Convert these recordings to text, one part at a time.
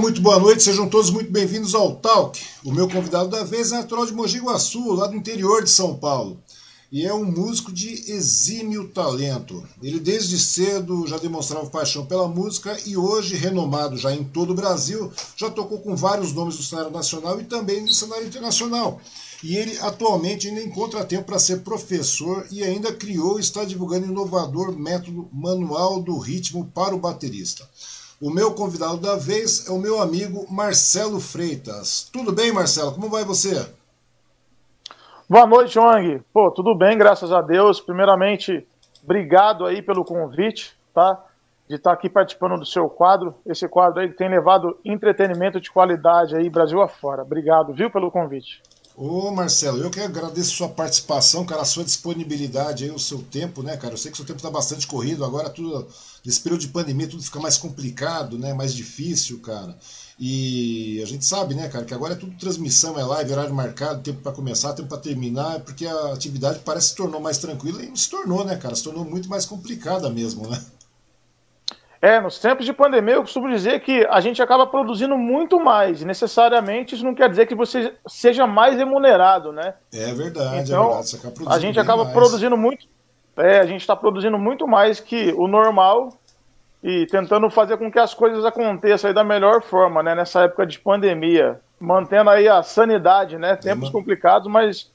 Muito boa noite, sejam todos muito bem-vindos ao Talk. O meu convidado da vez é natural de Mogi Guaçu, lá do interior de São Paulo. E é um músico de exímio talento. Ele desde cedo já demonstrava paixão pela música e hoje, renomado já em todo o Brasil, já tocou com vários nomes do cenário nacional e também no cenário internacional. E ele atualmente ainda encontra tempo para ser professor e ainda criou e está divulgando o inovador método manual do ritmo para o baterista. O meu convidado da vez é o meu amigo Marcelo Freitas. Tudo bem, Marcelo? Como vai você? Boa noite, Wang. Pô, tudo bem, graças a Deus. Primeiramente, obrigado aí pelo convite, tá? De estar aqui participando do seu quadro. Esse quadro aí que tem levado entretenimento de qualidade aí Brasil afora. Obrigado, viu, pelo convite. Ô Marcelo, eu que agradeço sua participação, cara, a sua disponibilidade aí, o seu tempo, né, cara? Eu sei que o seu tempo está bastante corrido, agora tudo, nesse período de pandemia, tudo fica mais complicado, né? Mais difícil, cara. E a gente sabe, né, cara, que agora é tudo transmissão, é live, horário marcado, tempo para começar, tempo para terminar, porque a atividade parece que se tornou mais tranquila e não se tornou, né, cara? Se tornou muito mais complicada mesmo, né? É, nos tempos de pandemia, eu costumo dizer que a gente acaba produzindo muito mais. E necessariamente isso não quer dizer que você seja mais remunerado, né? É verdade, então, é verdade. a gente acaba mais. produzindo muito. É, a gente está produzindo muito mais que o normal e tentando fazer com que as coisas aconteçam da melhor forma, né? Nessa época de pandemia. Mantendo aí a sanidade, né? Tempos é, complicados, mas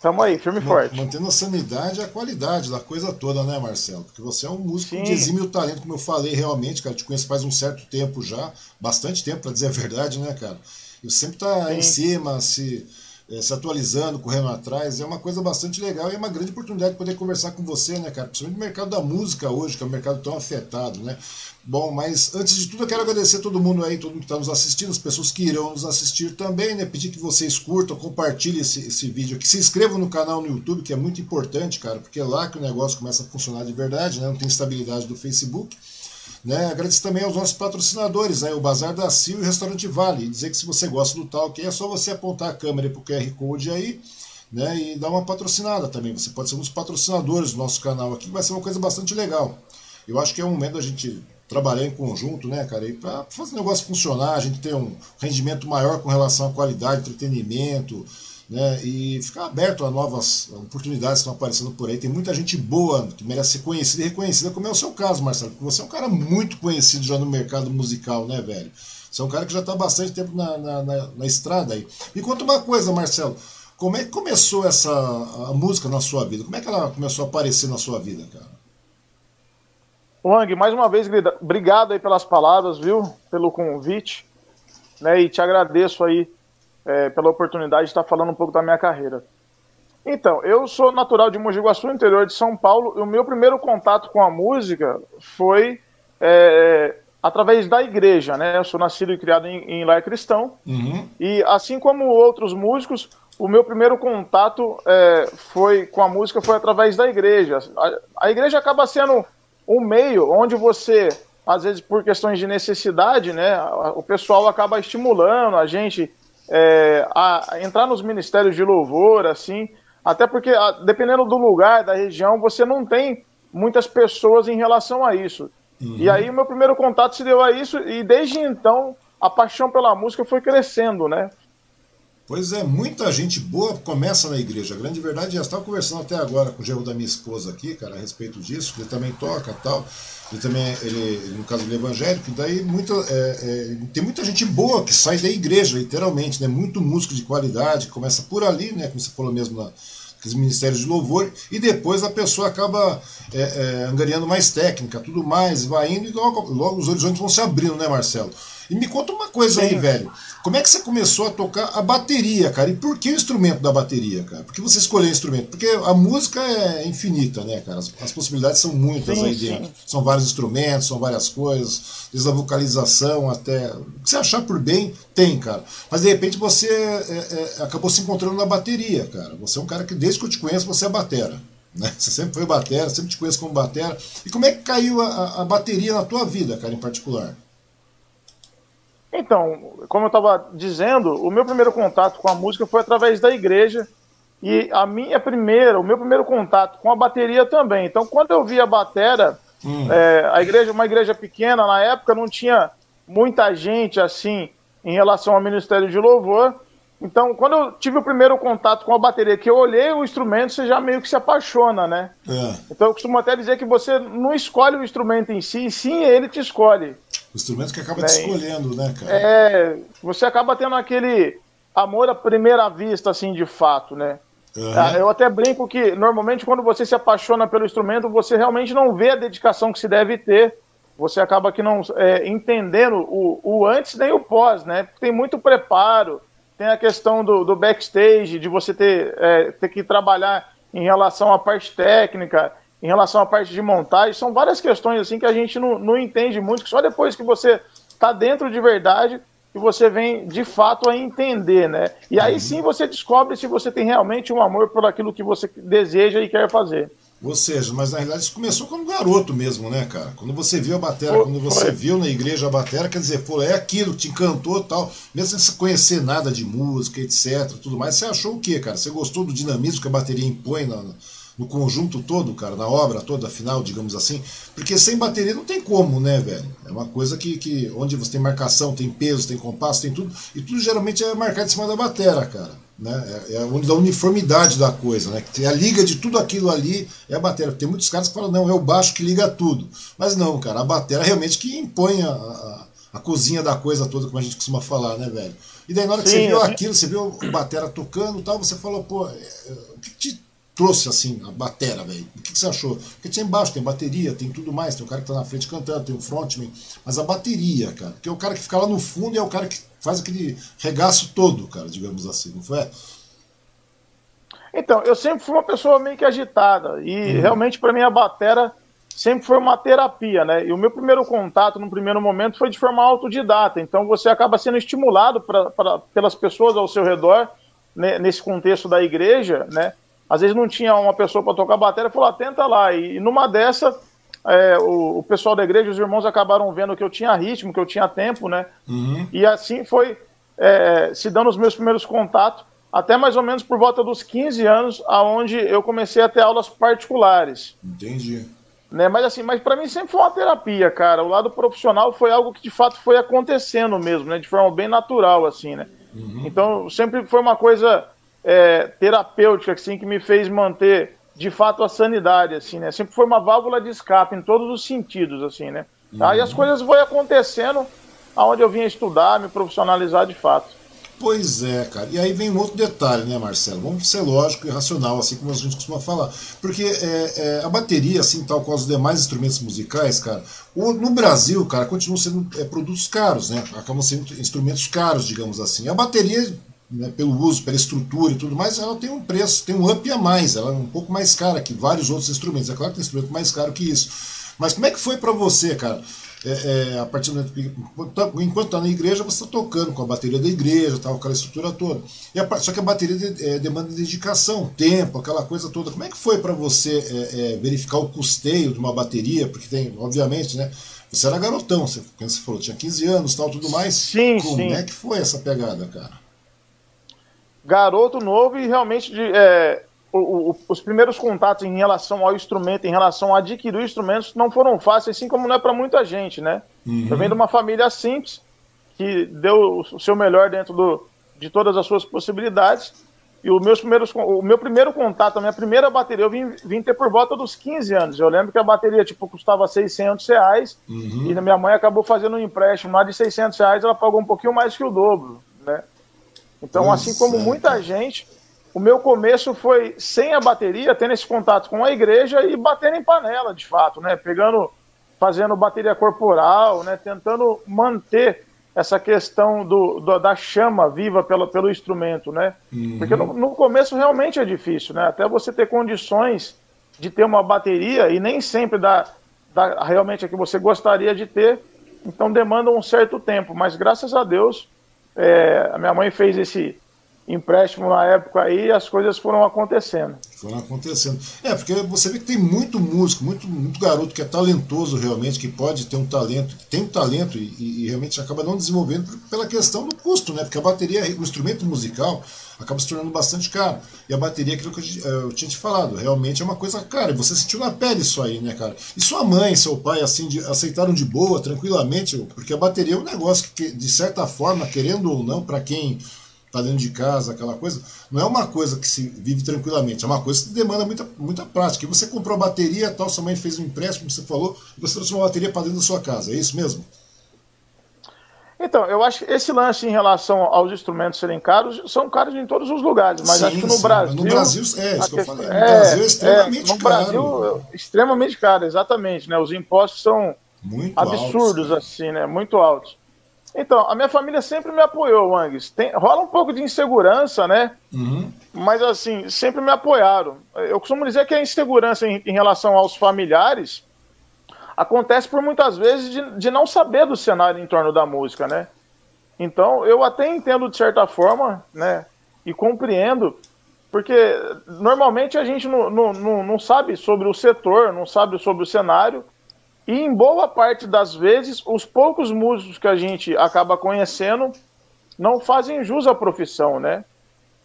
Tamo aí, firme e forte. Mantendo a sanidade e a qualidade da coisa toda, né, Marcelo? Porque você é um músico Sim. de exímio talento, como eu falei realmente, cara. Te conheço faz um certo tempo já, bastante tempo, para dizer a verdade, né, cara? E sempre tá Sim. em cima, se, é, se atualizando, correndo atrás. É uma coisa bastante legal e é uma grande oportunidade de poder conversar com você, né, cara? Principalmente no mercado da música hoje, que é um mercado tão afetado, né? Bom, mas antes de tudo eu quero agradecer todo mundo aí, todo mundo que está nos assistindo, as pessoas que irão nos assistir também, né? Pedir que vocês curtam, compartilhem esse, esse vídeo aqui, se inscrevam no canal no YouTube, que é muito importante, cara, porque é lá que o negócio começa a funcionar de verdade, né? Não tem estabilidade do Facebook. Né? Agradecer também aos nossos patrocinadores, né? o Bazar da Sil e o Restaurante Vale. E dizer que se você gosta do Talk, é só você apontar a câmera para o QR Code aí né? e dar uma patrocinada também. Você pode ser um dos patrocinadores do nosso canal aqui, vai ser uma coisa bastante legal. Eu acho que é um momento da gente trabalhar em conjunto, né, cara? Para fazer o negócio funcionar, a gente ter um rendimento maior com relação à qualidade, entretenimento, né? E ficar aberto a novas oportunidades que estão aparecendo por aí. Tem muita gente boa que merece ser conhecida e reconhecida, como é o seu caso, Marcelo, porque você é um cara muito conhecido já no mercado musical, né, velho? Você é um cara que já está bastante tempo na, na, na, na estrada aí. Me conta uma coisa, Marcelo. Como é que começou essa a música na sua vida? Como é que ela começou a aparecer na sua vida, cara? Wang, mais uma vez, obrigado aí pelas palavras, viu? Pelo convite. Né, e te agradeço aí é, pela oportunidade de estar falando um pouco da minha carreira. Então, eu sou natural de Mogi Guaçu, interior de São Paulo, e o meu primeiro contato com a música foi é, através da igreja, né? Eu sou nascido e criado em, em lar cristão, uhum. e assim como outros músicos, o meu primeiro contato é, foi com a música foi através da igreja. A, a igreja acaba sendo um meio onde você, às vezes por questões de necessidade, né, o pessoal acaba estimulando a gente é, a entrar nos ministérios de louvor, assim, até porque dependendo do lugar, da região, você não tem muitas pessoas em relação a isso. Uhum. E aí o meu primeiro contato se deu a isso e desde então a paixão pela música foi crescendo, né? Pois é, muita gente boa começa na igreja. A grande verdade é, eu estava conversando até agora com o gerro da minha esposa aqui, cara, a respeito disso, ele também toca tal. Ele também, ele, no caso do evangélico, e daí muita, é, é, tem muita gente boa que sai da igreja, literalmente, né? Muito músico de qualidade, começa por ali, né? Como você falou mesmo na, os ministérios de louvor, e depois a pessoa acaba é, é, angariando mais técnica, tudo mais, vai indo, e logo, logo os horizontes vão se abrindo, né, Marcelo? E me conta uma coisa Sim. aí, velho. Como é que você começou a tocar a bateria, cara? E por que o instrumento da bateria, cara? Por que você escolheu o instrumento? Porque a música é infinita, né, cara? As, as possibilidades são muitas sim, aí dentro. Sim. São vários instrumentos, são várias coisas, desde a vocalização até. O que você achar por bem, tem, cara. Mas de repente você é, é, acabou se encontrando na bateria, cara. Você é um cara que, desde que eu te conheço, você é batera. Né? Você sempre foi batera, sempre te conheço como batera. E como é que caiu a, a bateria na tua vida, cara, em particular? Então, como eu estava dizendo, o meu primeiro contato com a música foi através da igreja e a minha primeira, o meu primeiro contato com a bateria também. Então, quando eu vi a batera, hum. é, a igreja, uma igreja pequena na época, não tinha muita gente assim em relação ao Ministério de Louvor. Então, quando eu tive o primeiro contato com a bateria, que eu olhei o instrumento, você já meio que se apaixona, né? É. Então, eu costumo até dizer que você não escolhe o instrumento em si, sim ele te escolhe. O instrumento que acaba te né? escolhendo, né, cara? É, você acaba tendo aquele amor à primeira vista, assim, de fato, né? Uhum. Eu até brinco que, normalmente, quando você se apaixona pelo instrumento, você realmente não vê a dedicação que se deve ter. Você acaba que não é, entendendo o, o antes nem o pós, né? Tem muito preparo, tem a questão do, do backstage, de você ter, é, ter que trabalhar em relação à parte técnica, em relação à parte de montagem. São várias questões assim que a gente não, não entende muito, que só depois que você está dentro de verdade que você vem de fato a entender, né? E aí uhum. sim você descobre se você tem realmente um amor por aquilo que você deseja e quer fazer. Ou seja, mas na realidade isso começou como garoto mesmo, né, cara? Quando você viu a bateria, quando você foi. viu na igreja a bateria, quer dizer, pô, é aquilo, te encantou tal. Mesmo sem conhecer nada de música, etc, tudo mais, você achou o quê, cara? Você gostou do dinamismo que a bateria impõe na, no conjunto todo, cara, na obra toda, final, digamos assim. Porque sem bateria não tem como, né, velho? É uma coisa que, que onde você tem marcação, tem peso, tem compasso, tem tudo, e tudo geralmente é marcado em cima da bateria, cara. Né? É, é a uniformidade da coisa, né? A liga de tudo aquilo ali é a bateria. Tem muitos caras que falam, não, é o baixo que liga tudo. Mas não, cara, a bateria realmente que impõe a, a, a cozinha da coisa toda, como a gente costuma falar, né, velho? E daí na hora que Sim, você viu aquilo, você viu o batera tocando e tal, você falou, pô, é, é, o que te trouxe assim a batera, velho? O que, que, você achou? Porque tinha embaixo, tem bateria, tem tudo mais, tem o cara que tá na frente cantando, tem o frontman, mas a bateria, cara, que é o cara que fica lá no fundo e é o cara que faz aquele regaço todo, cara, digamos assim, não foi? Então, eu sempre fui uma pessoa meio que agitada e uhum. realmente para mim a batera sempre foi uma terapia, né? E o meu primeiro contato no primeiro momento foi de forma autodidata, então você acaba sendo estimulado pra, pra pelas pessoas ao seu redor, né, nesse contexto da igreja, né? Às vezes não tinha uma pessoa para tocar bateria, falou, ah, tenta lá. E numa dessa, é, o, o, pessoal da igreja, os irmãos acabaram vendo que eu tinha ritmo, que eu tinha tempo, né? Uhum. E assim foi é, se dando os meus primeiros contatos, até mais ou menos por volta dos 15 anos, aonde eu comecei a ter aulas particulares. Entendi. Né? Mas assim, mas para mim sempre foi uma terapia, cara. O lado profissional foi algo que de fato foi acontecendo mesmo, né? De forma bem natural, assim, né? Uhum. Então sempre foi uma coisa é, terapêutica, assim, que me fez manter de fato a sanidade, assim, né? Sempre foi uma válvula de escape em todos os sentidos, assim, né? Uhum. Aí as coisas vão acontecendo aonde eu vim estudar, me profissionalizar de fato. Pois é, cara. E aí vem um outro detalhe, né, Marcelo? Vamos ser lógico e racional, assim como a gente costuma falar. Porque é, é, a bateria, assim, tal qual os demais instrumentos musicais, cara, o, no Brasil, cara, continuam sendo é, produtos caros, né? Acabam sendo instrumentos caros, digamos assim. A bateria, né, pelo uso, pela estrutura e tudo mais, ela tem um preço, tem um up a mais, ela é um pouco mais cara que vários outros instrumentos. É claro que tem instrumento mais caro que isso. Mas como é que foi para você, cara? É, é, a partir do momento enquanto está na igreja, você está tocando com a bateria da igreja, tal, aquela estrutura toda. A, só que a bateria de, é, demanda dedicação, tempo, aquela coisa toda. Como é que foi para você é, é, verificar o custeio de uma bateria? Porque tem, obviamente, né? Você era garotão, você, você falou, tinha 15 anos tal, tudo mais. Sim, Como sim. é que foi essa pegada, cara? Garoto novo e realmente de, é, o, o, os primeiros contatos em relação ao instrumento, em relação a adquirir instrumentos, não foram fáceis, assim como não é para muita gente, né? Uhum. Eu venho de uma família simples, que deu o seu melhor dentro do, de todas as suas possibilidades. E o, meus primeiros, o meu primeiro contato, a minha primeira bateria, eu vim, vim ter por volta dos 15 anos. Eu lembro que a bateria tipo, custava 600 reais uhum. e minha mãe acabou fazendo um empréstimo lá de 600 reais, ela pagou um pouquinho mais que o dobro? Então, pois assim como muita gente, o meu começo foi sem a bateria, tendo esse contato com a igreja e batendo em panela, de fato, né? Pegando, fazendo bateria corporal, né? Tentando manter essa questão do, do da chama viva pelo, pelo instrumento, né? Uhum. Porque no, no, começo realmente é difícil, né? Até você ter condições de ter uma bateria e nem sempre dá, dá realmente a que você gostaria de ter, então demanda um certo tempo. Mas graças a Deus, é, a minha mãe fez esse empréstimo na época aí as coisas foram acontecendo. Foram acontecendo. É, porque você vê que tem muito músico, muito, muito garoto que é talentoso realmente, que pode ter um talento, que tem um talento e, e, realmente acaba não desenvolvendo pela questão do custo, né? Porque a bateria, o instrumento musical, acaba se tornando bastante caro. E a bateria, aquilo que eu, tinha te falado, realmente é uma coisa cara. Você sentiu na pele isso aí, né, cara? E sua mãe, seu pai, assim, de, aceitaram de boa, tranquilamente, porque a bateria é um negócio que, de certa forma, querendo ou não, para quem tá dentro de casa, aquela coisa, não é uma coisa que se vive tranquilamente, é uma coisa que demanda muita, muita prática. E você comprou a bateria, tal, sua mãe fez um empréstimo, você falou, você trouxe uma bateria para dentro da sua casa, é isso mesmo? Então, eu acho que esse lance em relação aos instrumentos serem caros, são caros em todos os lugares, mas sim, acho que no sim. Brasil. No Brasil, é, isso que eu falei. No é, Brasil é extremamente é, no caro. Brasil, extremamente caro, exatamente. Né? Os impostos são Muito absurdos, altos, assim, né? Muito altos. Então, a minha família sempre me apoiou, Wangs. Tem, rola um pouco de insegurança, né? Uhum. Mas, assim, sempre me apoiaram. Eu costumo dizer que a insegurança em, em relação aos familiares acontece por muitas vezes de, de não saber do cenário em torno da música, né? Então, eu até entendo de certa forma, né? E compreendo, porque normalmente a gente não, não, não, não sabe sobre o setor, não sabe sobre o cenário, e em boa parte das vezes, os poucos músicos que a gente acaba conhecendo não fazem jus à profissão, né?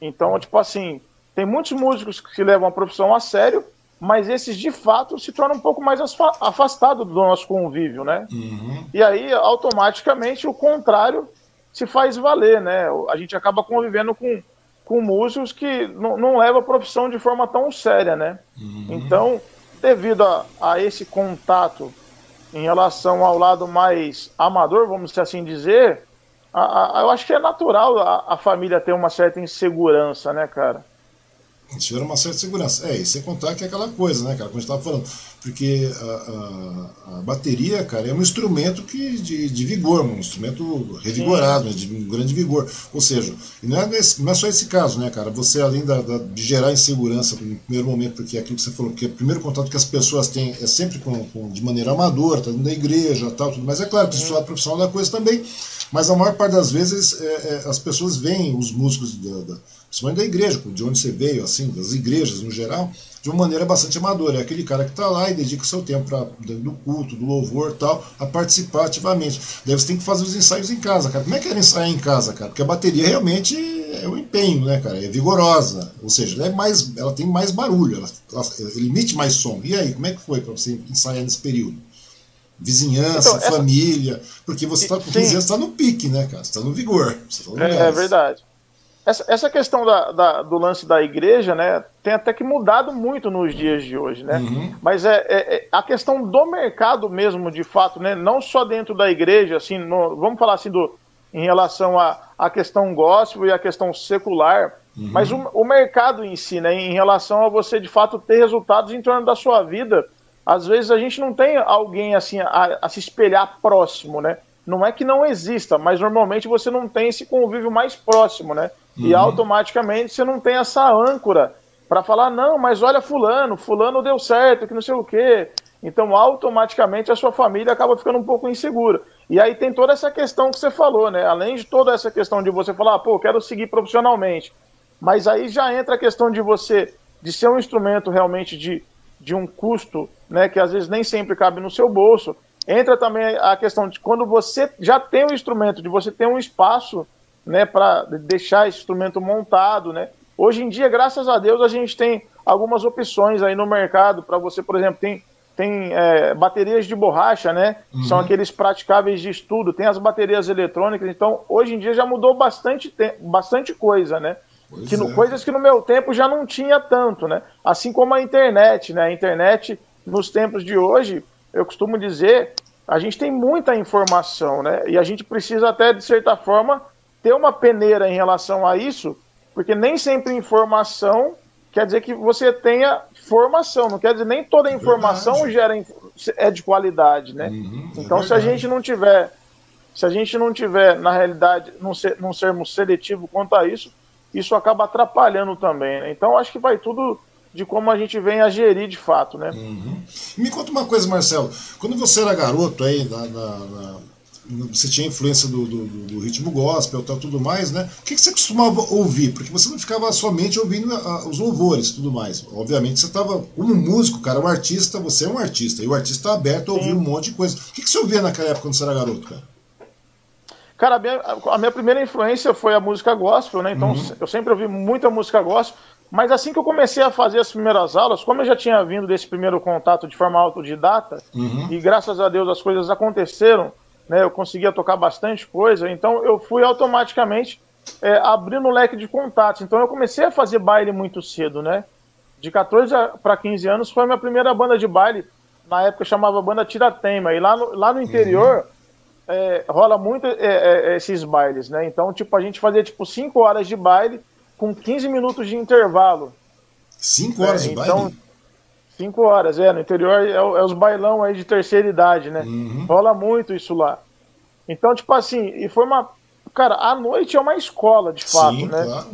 Então, tipo assim, tem muitos músicos que levam a profissão a sério, mas esses de fato se tornam um pouco mais afastados do nosso convívio, né? Uhum. E aí, automaticamente, o contrário se faz valer, né? A gente acaba convivendo com, com músicos que não, não levam a profissão de forma tão séria, né? Uhum. Então, devido a, a esse contato em relação ao lado mais amador, vamos assim dizer, a, a, eu acho que é natural a, a família ter uma certa insegurança, né, cara? Tiveram uma certa segurança. É, e sem contar que é aquela coisa, né, cara, como a gente estava falando, porque a, a, a, bateria, cara, é um instrumento que, de, de vigor, um instrumento revigorado, né, de um grande vigor. Ou seja, não é, nesse, não é só esse caso, né, cara, você além da, da, de gerar insegurança no primeiro momento, porque é aquilo que você falou, que o primeiro contato que as pessoas têm é sempre com, com de maneira amadora, tá da igreja tal, tudo, mas é claro que isso é profissional da coisa também, mas a maior parte das vezes é, é, as pessoas veem os músicos da, da principalmente da igreja, de onde você veio, assim, das igrejas no geral, de uma maneira bastante amadora. É aquele cara que está lá e dedica o seu tempo pra, do culto, do louvor tal, a participar ativamente. Daí você tem que fazer os ensaios em casa, cara. Como é que era ensaiar em casa, cara? Porque a bateria realmente é um empenho, né, cara? É vigorosa. Ou seja, ela, é mais, ela tem mais barulho, ela, ela, ela emite mais som. E aí, como é que foi para você ensaiar nesse período? Vizinhança, então, essa... família, porque você está com 15 anos, está no pique, né, cara? Você está no vigor. Tá no é, é verdade. Essa, essa questão da, da, do lance da igreja, né, tem até que mudado muito nos dias de hoje, né? Uhum. Mas é, é, é, a questão do mercado mesmo, de fato, né, não só dentro da igreja, assim, no, vamos falar assim do, em relação à questão gospel e a questão secular, uhum. mas o, o, mercado em si, né, em relação a você de fato ter resultados em torno da sua vida, às vezes a gente não tem alguém assim a, a se espelhar próximo, né? Não é que não exista, mas normalmente você não tem esse convívio mais próximo, né? Uhum. E automaticamente você não tem essa âncora para falar, não, mas olha fulano, fulano deu certo, que não sei o quê. Então, automaticamente a sua família acaba ficando um pouco insegura. E aí tem toda essa questão que você falou, né? Além de toda essa questão de você falar, pô, quero seguir profissionalmente. Mas aí já entra a questão de você, de ser um instrumento realmente de, de um custo, né? Que às vezes nem sempre cabe no seu bolso. Entra também a questão de quando você já tem um instrumento, de você ter um espaço né, para deixar esse instrumento montado, né? Hoje em dia, graças a Deus, a gente tem algumas opções aí no mercado para você, por exemplo, tem, tem é, baterias de borracha, né? Uhum. São aqueles praticáveis de estudo, tem as baterias eletrônicas, então hoje em dia já mudou bastante, bastante coisa, né? Que no, é. Coisas que no meu tempo já não tinha tanto, né? Assim como a internet, né? A internet, nos tempos de hoje, eu costumo dizer, a gente tem muita informação, né? E a gente precisa até, de certa forma, ter uma peneira em relação a isso, porque nem sempre informação quer dizer que você tenha formação, não quer dizer nem toda informação gera é de qualidade, né? Uhum, é então, se a gente não tiver, se a gente não tiver, na realidade, não, ser, não sermos seletivo quanto a isso, isso acaba atrapalhando também, né? Então, acho que vai tudo de como a gente vem a gerir de fato, né? Uhum. Me conta uma coisa, Marcelo. Quando você era garoto aí, na, na, na você tinha influência do, do, do ritmo gospel e tudo mais, né? O que, que, você costumava ouvir? Porque você não ficava somente ouvindo a, os louvores tudo mais. Obviamente você estava, como músico, cara, um artista, você é um artista, e o artista está aberto a ouvir Sim. um monte de coisa. O que, que você ouvia naquela época quando você era garoto, cara? Cara, a minha, a minha primeira influência foi a música gospel, né? Então uhum. eu sempre ouvi muita música gospel. Mas assim que eu comecei a fazer as primeiras aulas, como eu já tinha vindo desse primeiro contato de forma autodidata, uhum. e graças a Deus as coisas aconteceram, né, eu conseguia tocar bastante coisa, então eu fui automaticamente é, abrindo o leque de contatos. Então eu comecei a fazer baile muito cedo, né? De 14 para 15 anos foi a minha primeira banda de baile, na época chamava Banda Tiratema, e lá no, lá no interior uhum. é, rola muito é, é esses bailes, né? Então, tipo, a gente fazia tipo 5 horas de baile, com 15 minutos de intervalo. 5 horas é, de então, baile? 5 horas, é. No interior é, é, os bailão aí de terceira idade, né? Uhum. Rola muito isso lá. Então, tipo assim, e foi uma. Cara, a noite é uma escola, de fato, Sim, né? Claro.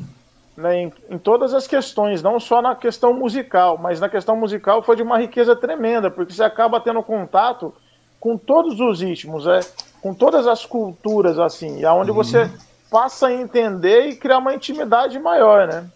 né em, em, todas as questões, não só na questão musical, mas na questão musical foi de uma riqueza tremenda, porque você acaba tendo contato com todos os ritmos, é, com todas as culturas, assim, aonde uhum. você passa a entender e criar uma intimidade maior, né?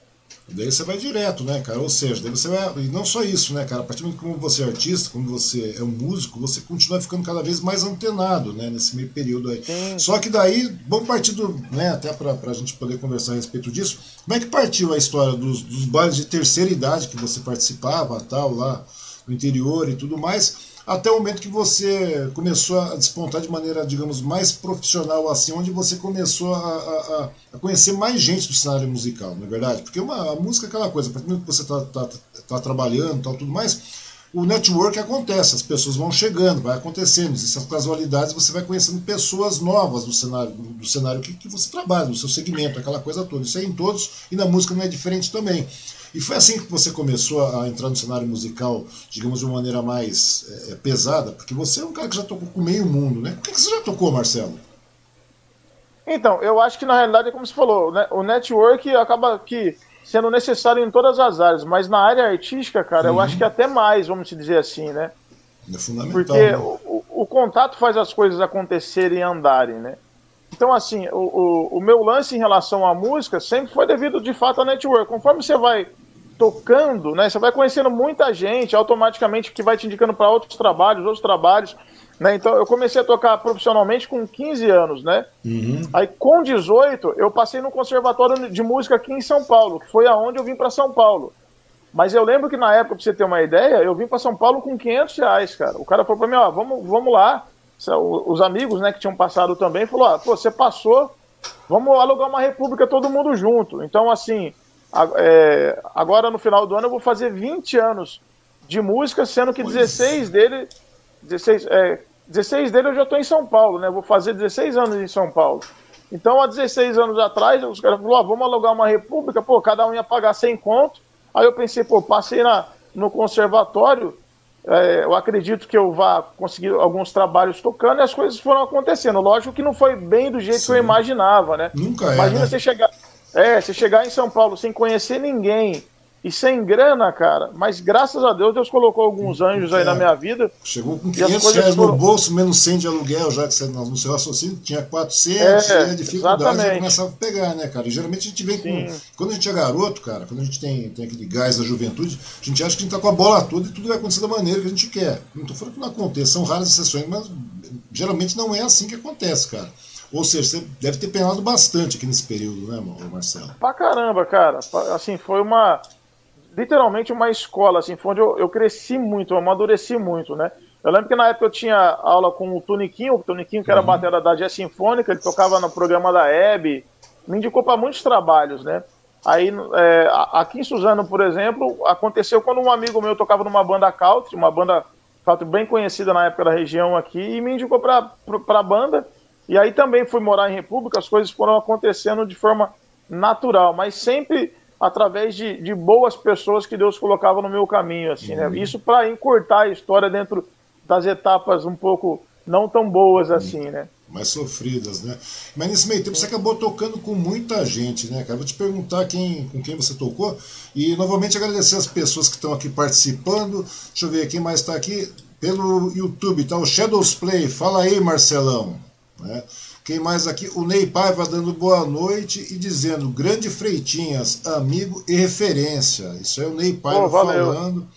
Daí você vai direto, né, cara? Ou seja, daí você vai. E não só isso, né, cara? A partir do momento que você é artista, como você é um músico, você continua ficando cada vez mais antenado, né, nesse meio período aí. Sim. Só que daí, vamos partir do. Né, até pra, pra gente poder conversar a respeito disso. Como é que partiu a história dos, dos bailes de terceira idade que você participava, tal, lá no interior e tudo mais? Até o momento que você começou a despontar de maneira, digamos, mais profissional, assim, onde você começou a, a, a conhecer mais gente do cenário musical, não é verdade? Porque uma, a música é aquela coisa, a partir do que você está tá, tá trabalhando tal, tudo mais, o network acontece, as pessoas vão chegando, vai acontecendo, essas casualidades você vai conhecendo pessoas novas do cenário, do cenário que, que você trabalha, do seu segmento, aquela coisa toda. Isso aí em todos, e na música não é diferente também. E foi assim que você começou a entrar no cenário musical, digamos, de uma maneira mais é, é, pesada? Porque você é um cara que já tocou com meio mundo, né? O que, que você já tocou, Marcelo? Então, eu acho que na realidade é como você falou, né? o network acaba que sendo necessário em todas as áreas, mas na área artística, cara, uhum. eu acho que até mais, vamos dizer assim, né? É fundamental. Porque né? o, o, contato faz as coisas acontecerem e andarem, né? Então, assim, o, o, o, meu lance em relação à música sempre foi devido, de fato, à network. Conforme você vai tocando, né? Você vai conhecendo muita gente, automaticamente que vai te indicando para outros trabalhos, outros trabalhos. Né? Então eu comecei a tocar profissionalmente com 15 anos, né? Uhum. Aí com 18 eu passei no conservatório de música aqui em São Paulo, que foi aonde eu vim para São Paulo. Mas eu lembro que na época, para você ter uma ideia, eu vim para São Paulo com 500 reais, cara. O cara falou para mim, ó, vamos, vamos lá. Os amigos, né, que tinham passado também, falou, ó, pô, você passou, vamos alugar uma república todo mundo junto. Então, assim, é, agora no final do ano eu vou fazer 20 anos de música, sendo que 16 dele. 16, é, 16 dele eu já estou em São Paulo, né? Vou fazer 16 anos em São Paulo. Então, há 16 anos atrás, os caras falaram: ah, vamos alugar uma república, pô, cada um ia pagar 100 conto. Aí eu pensei, pô, passei na, no conservatório, é, eu acredito que eu vá conseguir alguns trabalhos tocando e as coisas foram acontecendo. Lógico que não foi bem do jeito Sim. que eu imaginava, né? Nunca é. Imagina né? você chegar. É, você chegar em São Paulo sem conhecer ninguém e sem grana, cara, mas graças a Deus, Deus colocou alguns anjos aí é, na minha vida. Chegou com 500 reais foram... no bolso, menos 100 de aluguel, já que você, no seu raciocínio tinha 400, é, e a dificuldade já começava a pegar, né, cara? E geralmente a gente vem Sim. com. Quando a gente é garoto, cara, quando a gente tem, tem aquele gás da juventude, a gente acha que a gente tá com a bola toda e tudo vai acontecer da maneira que a gente quer. Não tô falando que não aconteça, são raras exceções, mas geralmente não é assim que acontece, cara. Ou seja, você deve ter penado bastante aqui nesse período, né, Marcelo? Pra caramba, cara. Assim, foi uma. Literalmente uma escola, assim, foi onde eu, eu cresci muito, eu amadureci muito, né? Eu lembro que na época eu tinha aula com o Toniquinho, o Toniquinho que era uhum. batera da Jazz Sinfônica, ele tocava no programa da Hebe, me indicou para muitos trabalhos, né? Aí, é, aqui em Suzano, por exemplo, aconteceu quando um amigo meu tocava numa banda country, uma banda country bem conhecida na época da região aqui, e me indicou para a banda. E aí também fui morar em República, as coisas foram acontecendo de forma natural, mas sempre através de, de boas pessoas que Deus colocava no meu caminho, assim, né? Uhum. Isso para encurtar a história dentro das etapas um pouco não tão boas uhum. assim, né? Mais sofridas, né? Mas nesse meio tempo você acabou tocando com muita gente, né, cara? Vou te perguntar quem, com quem você tocou e novamente agradecer as pessoas que estão aqui participando. Deixa eu ver quem mais está aqui pelo YouTube, tá? O Shadows Play. Fala aí, Marcelão. Né? Quem mais aqui? O Ney Paiva dando boa noite e dizendo: Grande Freitinhas, amigo e referência. Isso é o Ney Paiva falando.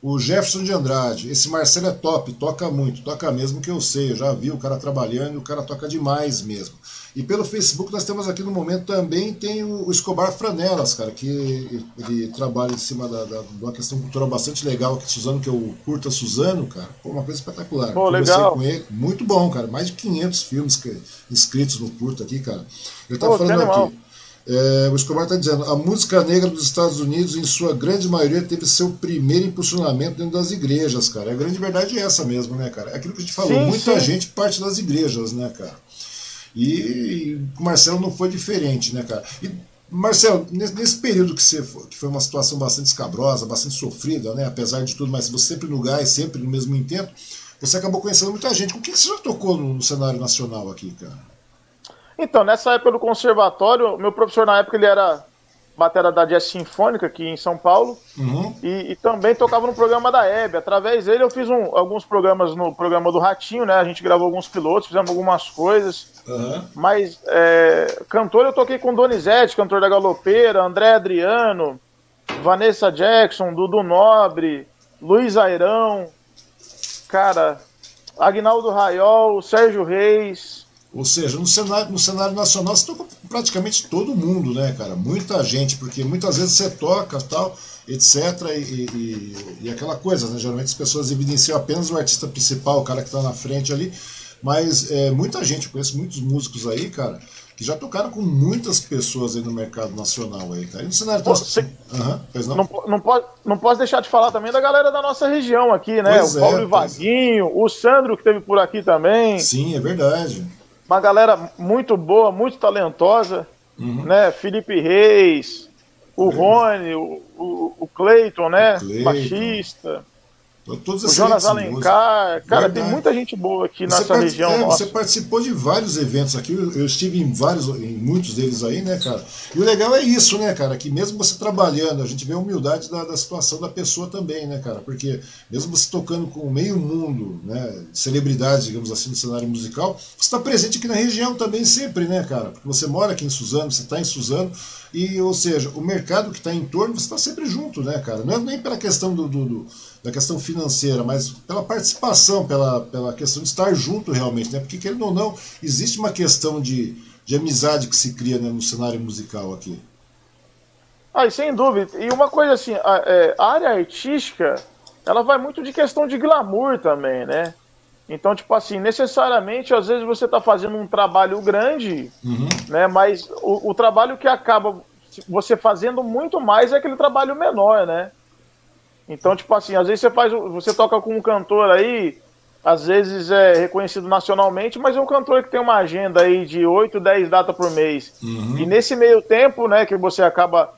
O Jefferson de Andrade, esse Marcelo é top, toca muito, toca mesmo que eu sei, eu já vi o cara trabalhando e o cara toca demais mesmo. E pelo Facebook nós temos aqui no momento também tem o Escobar Franelas, cara, que ele trabalha em cima da, da, de uma questão cultural bastante legal aqui, Suzano, que é o Curta Suzano, cara. Pô, uma coisa espetacular. Pô, legal. com ele, muito bom, cara. Mais de 500 filmes que, inscritos no Curta aqui, cara. Ele tá Pô, falando aqui. É, o Escobar está dizendo: a música negra dos Estados Unidos, em sua grande maioria, teve seu primeiro impulsionamento dentro das igrejas, cara. A grande verdade é essa mesmo, né, cara? É aquilo que a gente falou: sim, muita sim. gente parte das igrejas, né, cara? E o Marcelo não foi diferente, né, cara? E, Marcelo, nesse período que, você, que foi uma situação bastante escabrosa, bastante sofrida, né, apesar de tudo, mas você sempre no gás, sempre no mesmo intento, você acabou conhecendo muita gente. Com que você já tocou no cenário nacional aqui, cara? Então, nessa época do conservatório, meu professor na época ele era batera da Jazz Sinfônica aqui em São Paulo uhum. e, e, também tocava no programa da Hebe. Através dele eu fiz um, alguns programas no programa do Ratinho, né? A gente gravou alguns pilotos, fizemos algumas coisas. Uhum. Mas é, cantor eu toquei com Donizete, cantor da Galopeira, André Adriano, Vanessa Jackson, Dudu Nobre, Luiz Airão, cara, Agnaldo Raiol, Sérgio Reis, ou seja, no cenário, no cenário nacional você toca praticamente todo mundo, né, cara? Muita gente, porque muitas vezes você toca tal, etc. E, e, e, aquela coisa, né? Geralmente as pessoas evidenciam apenas o artista principal, o cara que está na frente ali. Mas é, muita gente, eu conheço muitos músicos aí, cara, que já tocaram com muitas pessoas aí no mercado nacional aí, cara. E no cenário Pô, você... uhum, não? Não, não, pode, não posso deixar de falar também da galera da nossa região aqui, né? Pois o Paulo é, Ivaguinho, o Sandro que teve por aqui também. Sim, é verdade uma galera muito boa, muito talentosa, uhum. né? Felipe Reis, o Rony, o, o, o Cleiton, né? Clayton. Baixista. Todos o Jonas Alencar, cara, Verdade. tem muita gente boa aqui você nessa região. É, você participou de vários eventos aqui, eu, eu, estive em vários, em muitos deles aí, né, cara? E o legal é isso, né, cara? Que mesmo você trabalhando, a gente vê a humildade da, da situação da pessoa também, né, cara? Porque mesmo você tocando com meio mundo, né, celebridades, digamos assim, no cenário musical, você está presente aqui na região também sempre, né, cara? Porque você mora aqui em Suzano, você está em Suzano, e, ou seja, o mercado que está em torno, você está sempre junto, né, cara? Não é nem pela questão do, do, do da questão financeira, mas pela participação, pela, pela questão de estar junto realmente, né? Porque, querendo ou não, existe uma questão de, de amizade que se cria né, no cenário musical aqui. Ah, sem dúvida. E uma coisa assim, a, é, a, área artística, ela vai muito de questão de glamour também, né? Então, tipo assim, necessariamente, às vezes você está fazendo um trabalho grande, uhum. né? Mas o, o trabalho que acaba você fazendo muito mais é aquele trabalho menor, né? Então, tipo assim, às vezes você faz, você toca com um cantor aí, às vezes é reconhecido nacionalmente, mas é um cantor que tem uma agenda aí de 8, 10 datas por mês. Uhum. E nesse meio tempo, né, que você acaba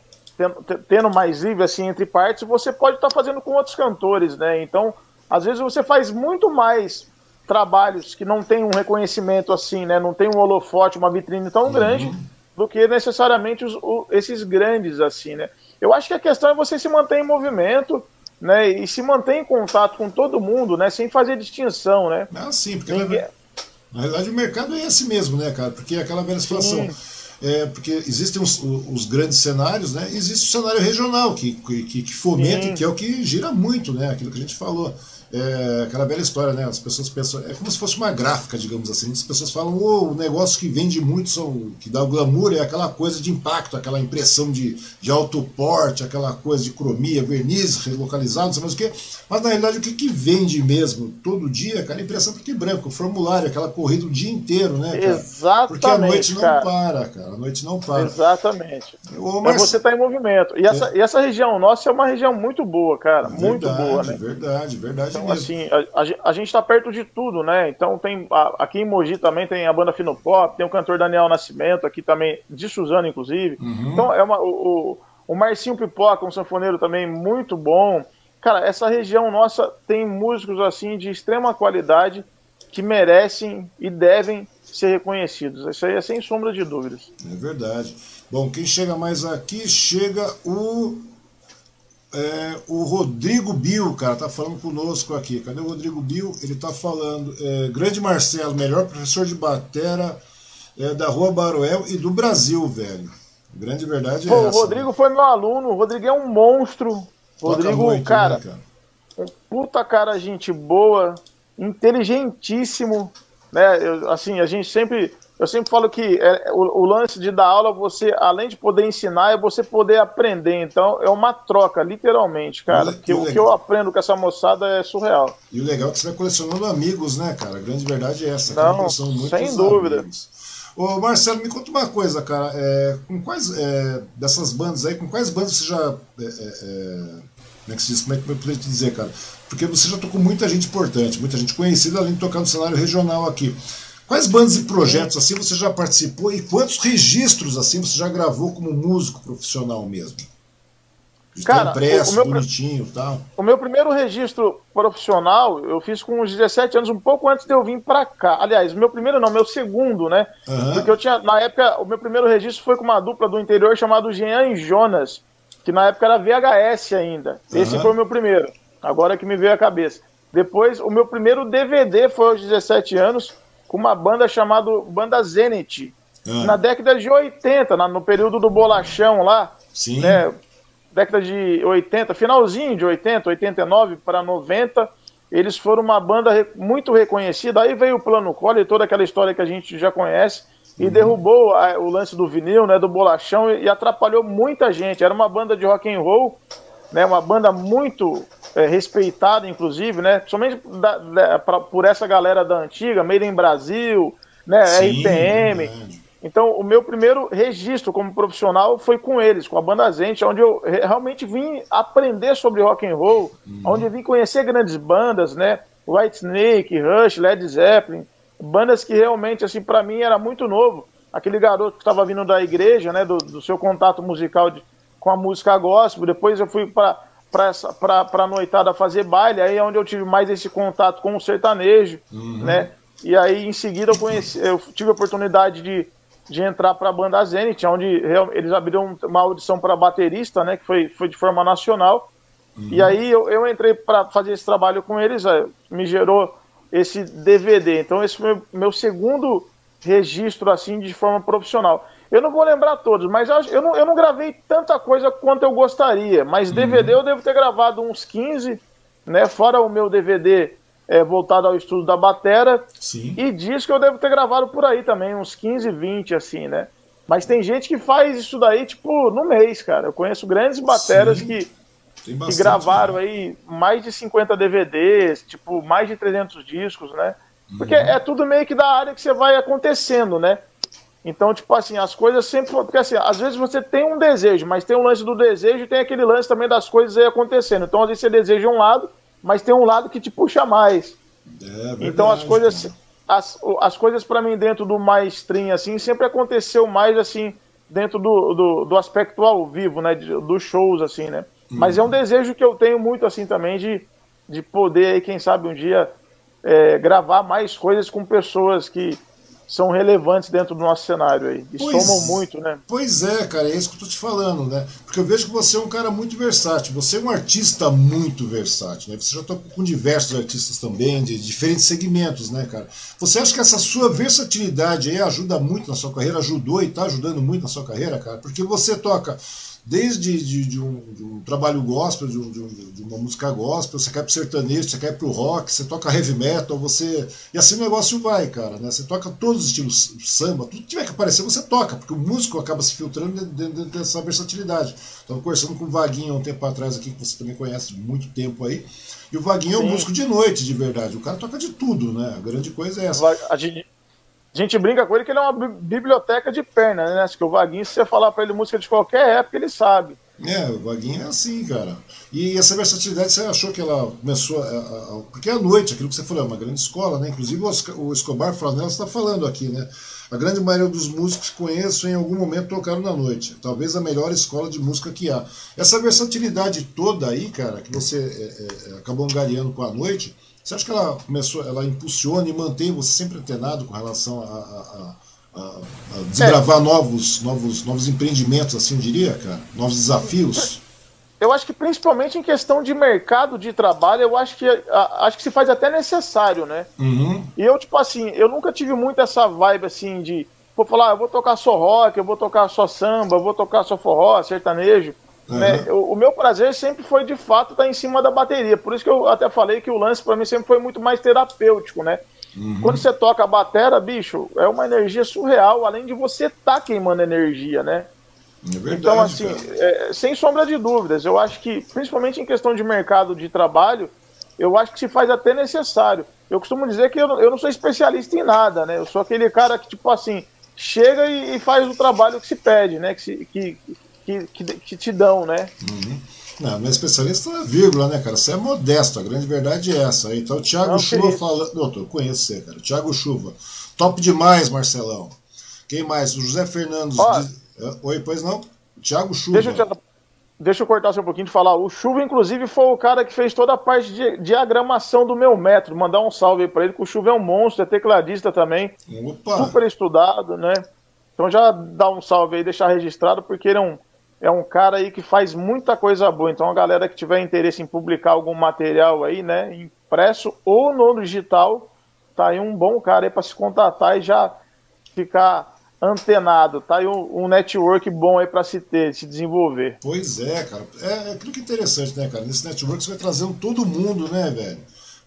tendo, mais livre assim entre partes, você pode estar tá fazendo com outros cantores, né? Então, às vezes você faz muito mais trabalhos que não tem um reconhecimento assim, né? Não tem um holofote, uma vitrine tão uhum. grande do que necessariamente os, o, esses grandes assim, né? Eu acho que a questão é você se manter em movimento, né, e se mantém em contato com todo mundo, né, sem fazer distinção, né? Ah, sim, porque Ninguém... na verdade o mercado é esse mesmo, né, cara? Porque é aquela velha situação. É, porque existem os, os, grandes cenários, né? Existe o cenário regional que, que, que fomenta, sim. que é o que gira muito, né? Aquilo que a gente falou. É aquela velha história, né? As pessoas pensam. É como se fosse uma gráfica, digamos assim. As pessoas falam, oh, o negócio que vende muito, são, que dá o glamour, é aquela coisa de impacto, aquela impressão de, de alto porte, aquela coisa de cromia, verniz relocalizado, não sei mais o quê. Mas na realidade, o que, que vende mesmo todo dia, cara, é impressão preto e branco, o formulário, aquela corrida o dia inteiro, né, cara? Exatamente. Porque a noite não cara. para, cara. A noite não para. Exatamente. Mas, mas você está em movimento. E essa, é. e essa região nossa é uma região muito boa, cara. Verdade, muito boa, né? Verdade, verdade. Então, assim, a, a, gente está perto de tudo, né? Então tem a, aqui em Mogi também tem a banda Finopop, tem o cantor Daniel Nascimento aqui também, de Suzano, inclusive. Uhum. Então é uma, o, o Marcinho Pipoca, um sanfoneiro também muito bom. Cara, essa região nossa tem músicos assim de extrema qualidade que merecem e devem ser reconhecidos. Isso aí é sem sombra de dúvidas. É verdade. Bom, quem chega mais aqui chega o É, o Rodrigo Bill, cara, tá falando conosco aqui. Cadê o Rodrigo Bill? Ele tá falando. É, Grande Marcelo, melhor professor de batera é, da Rua Baroel e do Brasil, velho. Grande verdade é Pô, essa. O Rodrigo né? foi meu aluno. O Rodrigo é um monstro. Toca Rodrigo, muito, cara, né, cara, um puta cara, gente boa, inteligentíssimo, né? Eu, assim, a gente sempre eu sempre falo que é, o, o, lance de dar aula, você, além de poder ensinar, é você poder aprender. Então, é uma troca, literalmente, cara. Que, o, que eu aprendo com essa moçada é surreal. E o legal é que você vai colecionando amigos, né, cara? A grande verdade é essa. Não, sem dúvida. Amigos. Ô, Marcelo, me conta uma coisa, cara. É, com quais é, dessas bandas aí, com quais bandas você já. É, é, é como é que se diz? Como é que eu poderia te dizer, cara? Porque você já tocou muita gente importante, muita gente conhecida, além de tocar no cenário regional aqui. Quais bandas e projetos assim você já participou e quantos registros assim você já gravou como músico profissional mesmo? Cara, impresso, o meu, bonitinho tal. O meu primeiro registro profissional eu fiz com uns 17 anos, um pouco antes de eu vir para cá. Aliás, meu primeiro não, meu segundo, né? Uhum. Porque eu tinha, na época, o meu primeiro registro foi com uma dupla do interior chamado Jean e Jonas, que na época era VHS ainda. Esse uhum. foi o meu primeiro, agora que me veio a cabeça. Depois, o meu primeiro DVD foi aos 17 anos, com uma banda chamada Banda Zenit. Ah. Na década de 80, na, no período do bolachão lá. Sim. Né, década de 80, finalzinho de 80, 89 para 90, eles foram uma banda muito reconhecida. Aí veio o Plano Collor e toda aquela história que a gente já conhece e uhum. derrubou a, o lance do vinil, né, do bolachão e, e, atrapalhou muita gente. Era uma banda de rock and roll, né, uma banda muito é, respeitada, inclusive, né? Somente da, da, pra, por essa galera da antiga, Made in Brasil, né? Sim, RPM. É então, o meu primeiro registro como profissional foi com eles, com a banda Zente, onde eu realmente vim aprender sobre rock and roll, uhum. onde eu vim conhecer grandes bandas, né? White Snake, Rush, Led Zeppelin, bandas que realmente, assim, para mim era muito novo. Aquele garoto que estava vindo da igreja, né? Do, do seu contato musical de, com a música gospel. Depois eu fui para para a noitada fazer baile, aí é onde eu tive mais esse contato com o sertanejo, uhum. né? E aí em seguida eu conheci, eu tive a oportunidade de, de entrar para a banda Zenit, onde eles abriram uma audição para baterista, né? Que foi, foi de forma nacional. Uhum. E aí eu, eu entrei para fazer esse trabalho com eles, me gerou esse DVD. Então esse foi meu, meu segundo registro assim de forma profissional. Eu não vou lembrar todos, mas eu não, eu não gravei tanta coisa quanto eu gostaria. Mas DVD uhum. eu devo ter gravado uns 15, né? Fora o meu DVD é, voltado ao estudo da batera. Sim. E disco eu devo ter gravado por aí também, uns 15, 20, assim, né? Mas tem gente que faz isso daí, tipo, no mês, cara. Eu conheço grandes bateras que, que gravaram né? aí mais de 50 DVDs, tipo, mais de 300 discos, né? Porque uhum. é tudo meio que da área que você vai acontecendo, né? Então, tipo assim, as coisas sempre. Porque assim, às vezes você tem um desejo, mas tem um lance do desejo e tem aquele lance também das coisas aí acontecendo. Então, às vezes você deseja um lado, mas tem um lado que te puxa mais. É verdade, então, as coisas. As, as coisas para mim dentro do mainstream, assim, sempre aconteceu mais assim, dentro do, do, do aspecto ao vivo, né? Dos shows, assim, né? Hum. Mas é um desejo que eu tenho muito, assim, também, de, de poder aí, quem sabe, um dia é, gravar mais coisas com pessoas que são relevantes dentro do nosso cenário aí. E pois, somam muito, né? Pois é, cara, é isso que eu tô te falando, né? Porque eu vejo que você é um cara muito versátil. Você é um artista muito versátil, né? Você já tocou com diversos artistas também, de diferentes segmentos, né, cara? Você acha que essa sua versatilidade aí ajuda muito na sua carreira? Ajudou e tá ajudando muito na sua carreira, cara? Porque você toca desde de, de, um, de um, trabalho gospel, de, um, de, uma música gospel, você quer pro sertanejo, você quer pro rock, você toca heavy metal, você. E assim o negócio vai, cara, né? Você toca todos os estilos samba, tudo que tiver que aparecer, você toca, porque o músico acaba se filtrando dentro dessa versatilidade. Estava conversando com o Vaguinho há um tempo atrás aqui, que você também conhece de muito tempo aí. E o Vaguinho Sim. é um músico de noite, de verdade. O cara toca de tudo, né? A grande coisa é essa. A gente, a gente brinca com ele que ele é uma biblioteca de perna, né? Que o Vaguinho, se você falar para ele música de qualquer época, ele sabe. É, o Vaguinho é assim, cara. E essa versatilidade, você achou que ela começou. A, a, a, porque à noite, aquilo que você falou, é uma grande escola, né? Inclusive o Escobar Flanella está falando aqui, né? A grande maioria dos músicos que conheço em algum momento tocaram na noite. Talvez a melhor escola de música que há. Essa versatilidade toda aí, cara, que você é, é, acabou angariando com a noite você acha que ela começou, ela impulsiona e mantém você sempre antenado com relação a, a, a, a desbravar é. novos, novos, novos empreendimentos, assim eu diria, cara? Novos desafios? eu acho que principalmente em questão de mercado de trabalho, eu acho que acho que se faz até necessário, né? Uhum. E eu, tipo assim, eu nunca tive muito essa vibe assim de vou falar, eu vou tocar só rock, eu vou tocar só samba, eu vou tocar só forró, sertanejo. Uhum. Né? O, o, meu prazer sempre foi de fato estar em cima da bateria. Por isso que eu até falei que o lance para mim sempre foi muito mais terapêutico, né? Uhum. Quando você toca a batera, bicho, é uma energia surreal, além de você estar tá queimando energia, né? É verdade, então, assim, é, sem sombra de dúvidas, eu acho que, principalmente em questão de mercado de trabalho, eu acho que se faz até necessário. Eu costumo dizer que eu, eu não sou especialista em nada, né? Eu sou aquele cara que, tipo assim, chega e, e faz o trabalho que se pede, né? Que, se, que, que, que, que, te dão, né? Uhum. Não, não é especialista na vírgula, né, cara? Você é modesto, a grande verdade é essa. Então, o Thiago não, Chuva falando. Doutor, conheço você, cara. Thiago Chuva. Top demais, Marcelão. Quem mais? O José Fernandes. Ó, diz... Oi, pois não? Thiago Chuva. Deixa eu, te... Deixa eu cortar um pouquinho de falar. O Chuva, inclusive, foi o cara que fez toda a parte de diagramação do meu método. Mandar um salve aí pra ele, que o Chuva é um monstro, é tecladista também. Opa. Super estudado, né? Então já dá um salve aí, deixar registrado, porque ele é um, é um cara aí que faz muita coisa boa. Então a galera que tiver interesse em publicar algum material aí, né, impresso ou no digital, tá aí um bom cara aí para se contatar e já ficar antenado, tá aí um, um network bom aí para se ter, se desenvolver. Pois é, cara. É, é aquilo que é interessante, né, cara? Nesse network você vai trazendo todo mundo, né, velho?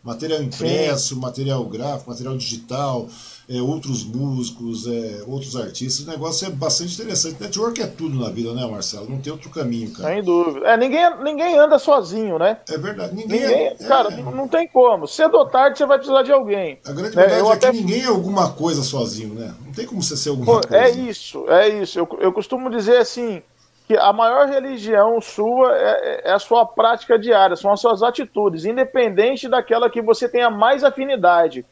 Material impresso, Sim. material gráfico, material digital, é, outros músicos, é, outros artistas. O negócio é bastante interessante. Network é tudo na vida, né, Marcelo? Não tem outro caminho, cara. Sem dúvida. É, ninguém, ninguém anda sozinho, né? É verdade. Ninguém, ninguém é, cara, é... não tem como. Cedo ou tarde você vai precisar de alguém. A grande verdade é, é até... que ninguém é alguma coisa sozinho, né? Não tem como você ser alguma Pô, coisa. É isso, é isso. Eu, eu costumo dizer assim que a maior religião sua é, é, a sua prática diária, são as suas atitudes, independente daquela que você tenha mais afinidade.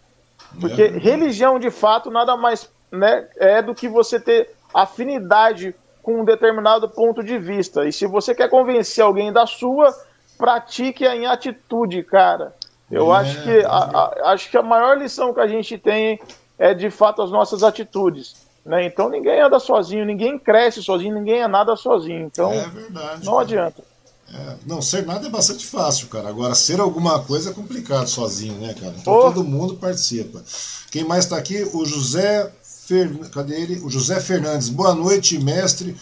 Porque é. religião, de fato, nada mais né, é do que você ter afinidade com um determinado ponto de vista. E se você quer convencer alguém da sua, pratique-a em atitude, cara. Eu é, acho, que a, a, acho que a maior lição que a gente tem é, de fato, as nossas atitudes. Né? Então ninguém anda sozinho, ninguém cresce sozinho, ninguém é nada sozinho. Então é verdade, não cara. adianta. É, não, ser nada é bastante fácil, cara. Agora, ser alguma coisa é complicado sozinho, né, cara? Então oh. todo mundo participa. Quem mais está aqui? O José. Fer... Cadê ele? O José Fernandes. Boa noite, mestre.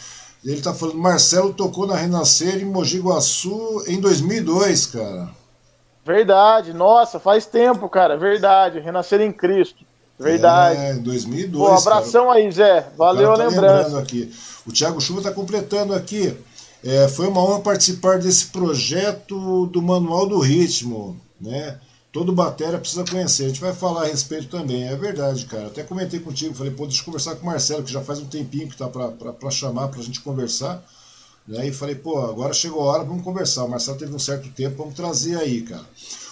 Ele está falando: Marcelo tocou na Renascer em Mogi Guaçu em 2002, cara. Verdade, nossa, faz tempo, cara. Verdade. Renascer em Cristo. Verdade. É, 2002. Pô, abração cara. aí, Zé. Valeu a tá lembrança. aqui. O Thiago Chuva está completando aqui. É, foi uma honra participar desse projeto do Manual do Ritmo, né? Todo batera precisa conhecer. A gente vai falar a respeito também. É verdade, cara. Até comentei contigo, falei, pô, deixa eu conversar com o Marcelo, que já faz um tempinho que tá para chamar para a gente conversar. Né? E falei, pô, agora chegou a hora, vamos conversar. O Marcelo teve um certo tempo, vamos trazer aí, cara.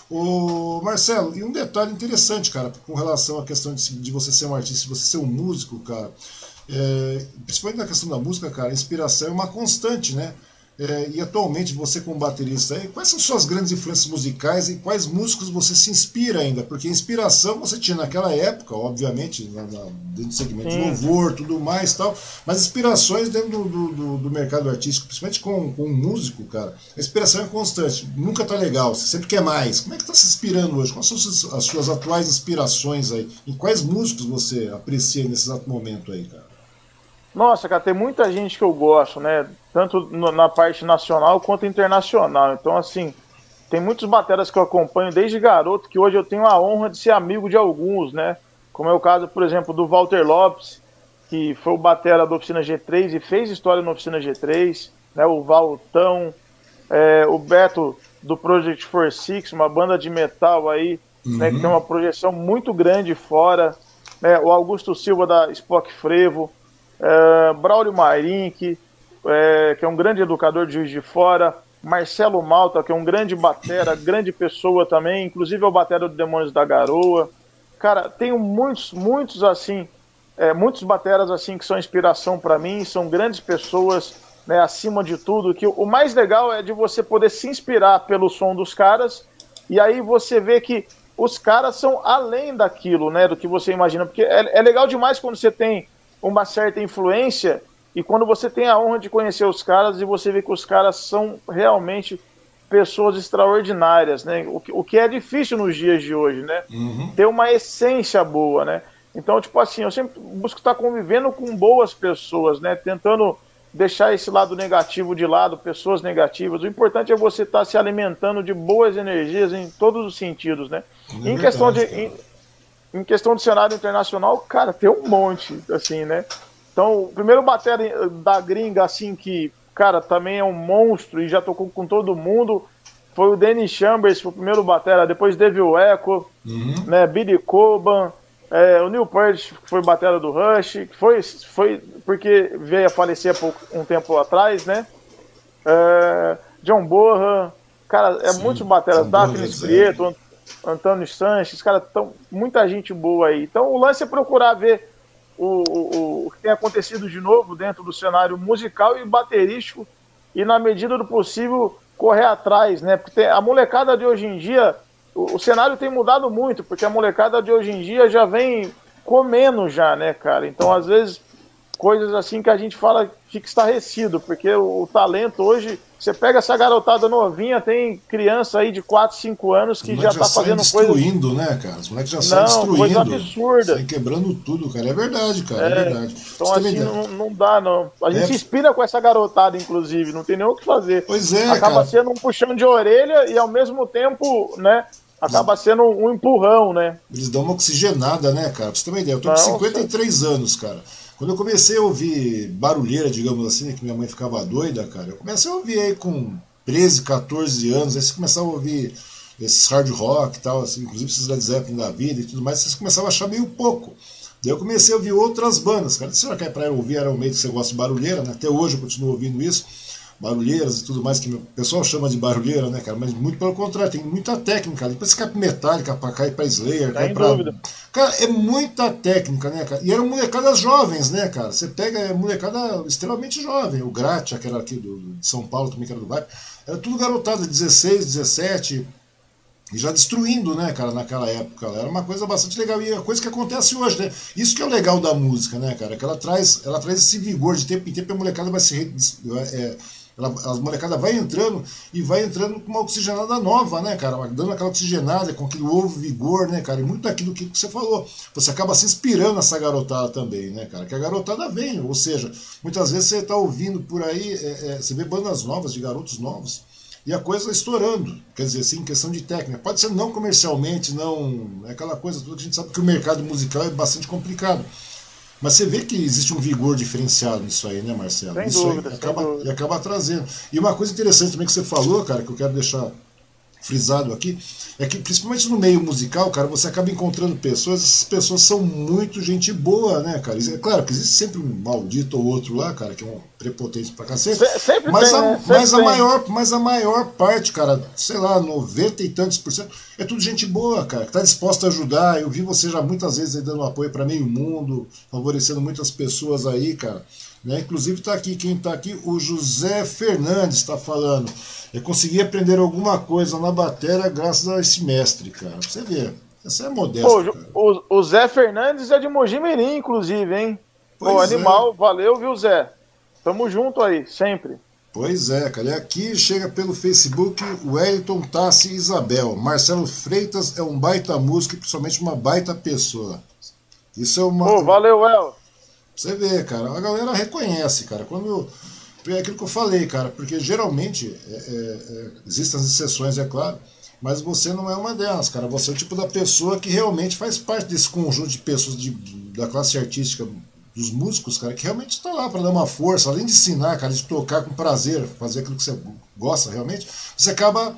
O Marcelo, e um detalhe interessante, cara, com relação à questão de, de você ser um artista, você ser um músico, cara. É, principalmente na questão da música, cara, a inspiração é uma constante, né? É, e atualmente você como baterista aí, quais são suas grandes influências musicais e quais músicos você se inspira ainda? Porque inspiração você tinha naquela época, obviamente, na, na, dentro do segmento Sim. de louvor, tudo mais tal, mas inspirações dentro do, do, do, mercado artístico, principalmente com, com um músico, cara, a inspiração é constante, nunca tá legal, você sempre quer mais. Como é que tá se inspirando hoje? Quais são as suas atuais inspirações aí? Em quais músicos você aprecia nesse exato momento aí, cara? Nossa, cara, tem muita gente que eu gosto, né? Tanto na parte nacional quanto internacional. Então, assim, tem muitos bateras que eu acompanho desde garoto que hoje eu tenho a honra de ser amigo de alguns, né? Como é o caso, por exemplo, do Walter Lopes, que foi o batera da Oficina G3 e fez história na Oficina G3, né? O Valtão, é, o Beto do Project 46, uma banda de metal aí, uhum. né, que tem uma projeção muito grande fora, né? O Augusto Silva da Spock Frevo, é, Braulio Marink, é, que é um grande educador de Juiz de Fora, Marcelo Malta, que é um grande batera, grande pessoa também, inclusive é o batera do Demônios da Garoa. Cara, tenho muitos, muitos assim, é, muitos bateras assim que são inspiração para mim, são grandes pessoas, né, acima de tudo, que o mais legal é de você poder se inspirar pelo som dos caras e aí você vê que os caras são além daquilo, né, do que você imagina, porque é, é legal demais quando você tem uma certa influência E quando você tem a honra de conhecer os caras e você vê que os caras são realmente pessoas extraordinárias, né? O que, o que é difícil nos dias de hoje, né? Uhum. Ter uma essência boa, né? Então, tipo assim, eu sempre busco estar convivendo com boas pessoas, né? Tentando deixar esse lado negativo de lado, pessoas negativas. O importante é você estar se alimentando de boas energias em todos os sentidos, né? É em questão de em, em, questão do cenário internacional, cara, tem um monte, assim, né? Então, o primeiro bater da gringa, assim, que cara, também é um monstro e já tocou com todo mundo. Foi o Danny Chambers, foi o primeiro batera, depois Devil Echo, uhum. né, Billy Coban, é, o Neil Peart, que foi batera do Rush, que foi, foi porque veio a falecer há pouco, um tempo atrás, né? É, John Borra, cara, é Sim, muitos bateras, Daphne Prieto, Antônio Sanches, cara, tão, muita gente boa aí. Então o lance é procurar ver o, o, o que tem acontecido de novo dentro do cenário musical e baterístico e, na medida do possível, correr atrás, né? Porque a molecada de hoje em dia, o, o, cenário tem mudado muito, porque a molecada de hoje em dia já vem comendo já, né, cara? Então, às vezes, coisas assim que a gente fala fica estarrecido, porque o, o talento hoje você pega essa garotada novinha, tem criança aí de 4, 5 anos que já, já tá fazendo coisa. destruindo, né, cara? Os moleques já saem destruindo. Coisa absurda. Saem quebrando tudo, cara. É verdade, cara. É, é verdade. Então, assim, não, não, dá, não. A gente é... se inspira com essa garotada, inclusive. Não tem nem o que fazer. Pois é. Acaba cara. sendo um puxão de orelha e, ao mesmo tempo, né? Acaba sendo um empurrão, né? Eles dão uma oxigenada, né, cara? Pra você ter uma ideia. Eu tô com 53 anos, cara. Quando eu comecei a ouvir barulheira, digamos assim, que minha mãe ficava doida, cara, eu comecei a ouvir aí com 13, 14 anos, aí você começava a ouvir esses hard rock e tal, assim, inclusive esses Led Zeppelin da vida e tudo mais, você começava a achar meio pouco. Daí eu comecei a ouvir outras bandas, cara. Se você quer pra ouvir era um meio que você gosta de barulheira, né? Até hoje eu continuo ouvindo isso barulheiras e tudo mais, que o pessoal chama de barulheira, né, cara? Mas muito pelo contrário, tem muita técnica. Depois você cai pra Metallica, pra cair pra Slayer, cai pra. Dúvida. Cara, é muita técnica, né, cara? E eram molecadas jovens, né, cara? Você pega é, molecada extremamente jovem. O Gratia, que era aqui do, de São Paulo, também que era do bairro, era tudo garotada, 16, 17. E já destruindo, né, cara, naquela época. Era uma coisa bastante legal. E é a coisa que acontece hoje, né? Isso que é o legal da música, né, cara? Que ela traz, ela traz esse vigor de tempo em tempo a molecada vai se. É, ela, as molecada vai entrando e vai entrando com uma oxigenada nova, né, cara? Dando aquela oxigenada, com aquele ovo vigor, né, cara? E muito daquilo que você falou. Você acaba se inspirando nessa garotada também, né, cara? Que a garotada vem, ou seja, muitas vezes você está ouvindo por aí, é, é, você vê bandas novas, de garotos novos, e a coisa estourando. Quer dizer, assim, questão de técnica. Pode ser não comercialmente, não. É aquela coisa toda que a gente sabe que o mercado musical é bastante complicado. Mas você vê que existe um vigor diferenciado nisso aí, né, Marcelo? Sem Isso dúvida, aí acaba, dúvida. E acaba trazendo. E uma coisa interessante também que você falou, cara, que eu quero deixar frisado aqui, é que principalmente no meio musical, cara, você acaba encontrando pessoas, essas pessoas são muito gente boa, né, cara? É claro que existe sempre um maldito ou outro lá, cara, que é um prepotente pra cacete. Sempre mas tem, a, né? mas a maior, mas a maior parte, cara, sei lá, 90 e tantos por cento, é tudo gente boa, cara, que tá disposta a ajudar. Eu vi você já muitas vezes dando apoio para meio mundo, favorecendo muitas pessoas aí, cara. Né? Inclusive está aqui, quem está aqui, o José Fernandes está falando. Eu consegui aprender alguma coisa na bateria graças a esse mestre, cara. Pra você ver. Essa é modesta. Pô, o, o, Zé Fernandes é de Mogi Mirim, inclusive, hein? Pois Pô, animal, é. valeu, viu, Zé? Tamo junto aí, sempre. Pois é, cara. E aqui chega pelo Facebook o Wellington Tassi Isabel. Marcelo Freitas é um baita músico e principalmente uma baita pessoa. Isso é uma. Pô, valeu, El. Você vê, cara, a galera reconhece, cara. Quando. É aquilo que eu falei, cara, porque geralmente é, é, é, existem as exceções, é claro, mas você não é uma delas, cara. Você é o tipo da pessoa que realmente faz parte desse conjunto de pessoas de, da classe artística, dos músicos, cara, que realmente está lá para dar uma força, além de ensinar, cara, de tocar com prazer, fazer aquilo que você gosta realmente, você acaba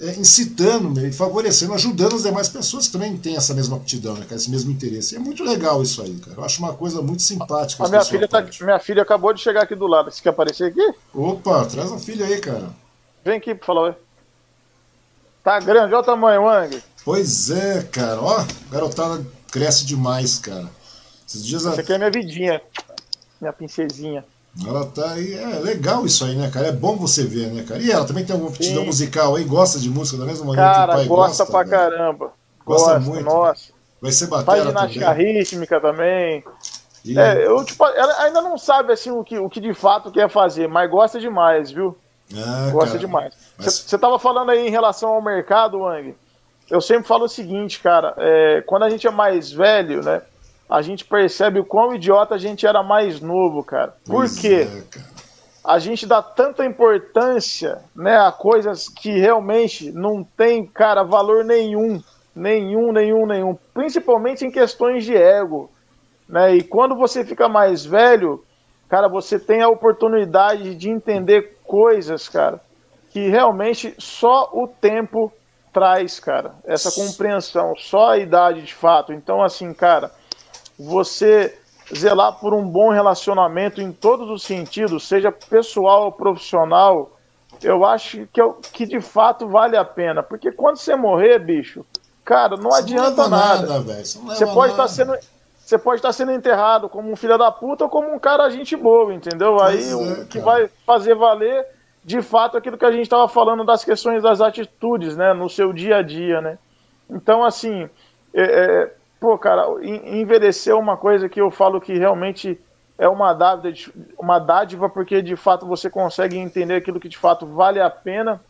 é, incitando e favorecendo, ajudando as demais pessoas que também têm essa mesma aptidão, né, cara, esse mesmo interesse. E é muito legal isso aí, cara. Eu acho uma coisa muito simpática. A minha filha, tá, minha filha acabou de chegar aqui do lado. Você quer aparecer aqui? Opa, traz a filha aí, cara. Vem aqui pra falar. Tá grande, olha o tamanho, Wang. Pois é, cara. Ó, garotada cresce demais, cara. Esses dias Essa aqui é minha vidinha. Minha princesinha. Ela tá aí. É legal isso aí, né, cara? É bom você ver, né, cara? E ela também tem alguma aptidão musical aí? Gosta de música da mesma maneira cara, que o pai gosta? gosta pra né? caramba. Gosta, gosta muito. Nossa. Vai ser batera Faz ginástica rítmica também. E... É, eu, tipo, ela ainda não sabe assim o que, o que de fato quer fazer, mas gosta demais, viu? Ah, gosta cara, demais. Você mas... tava falando aí em relação ao mercado, Wang. Eu sempre falo o seguinte, cara, é, quando a gente é mais velho, né? A gente percebe o quão idiota a gente era mais novo, cara. Por pois quê? É, cara. A gente dá tanta importância, né, a coisas que realmente não tem, cara, valor nenhum, nenhum, nenhum, nenhum, principalmente em questões de ego. Né? E quando você fica mais velho, cara, você tem a oportunidade de entender coisas, cara, que realmente só o tempo traz, cara, essa compreensão, só a idade de fato. Então, assim, cara, você zelar por um bom relacionamento em todos os sentidos, seja pessoal ou profissional, eu acho que, eu, que de fato vale a pena. Porque quando você morrer, bicho, cara, não Isso adianta não nada. nada você pode estar tá sendo você pode estar sendo enterrado como um filho da puta ou como um cara gente boa, entendeu? Aí é, o que vai fazer valer, de fato, aquilo que a gente estava falando das questões das atitudes, né? No seu dia a dia, né? Então, assim, é, é, pô, cara, envelhecer é uma coisa que eu falo que realmente é uma dádiva, uma dádiva porque de fato você consegue entender aquilo que de fato vale a pena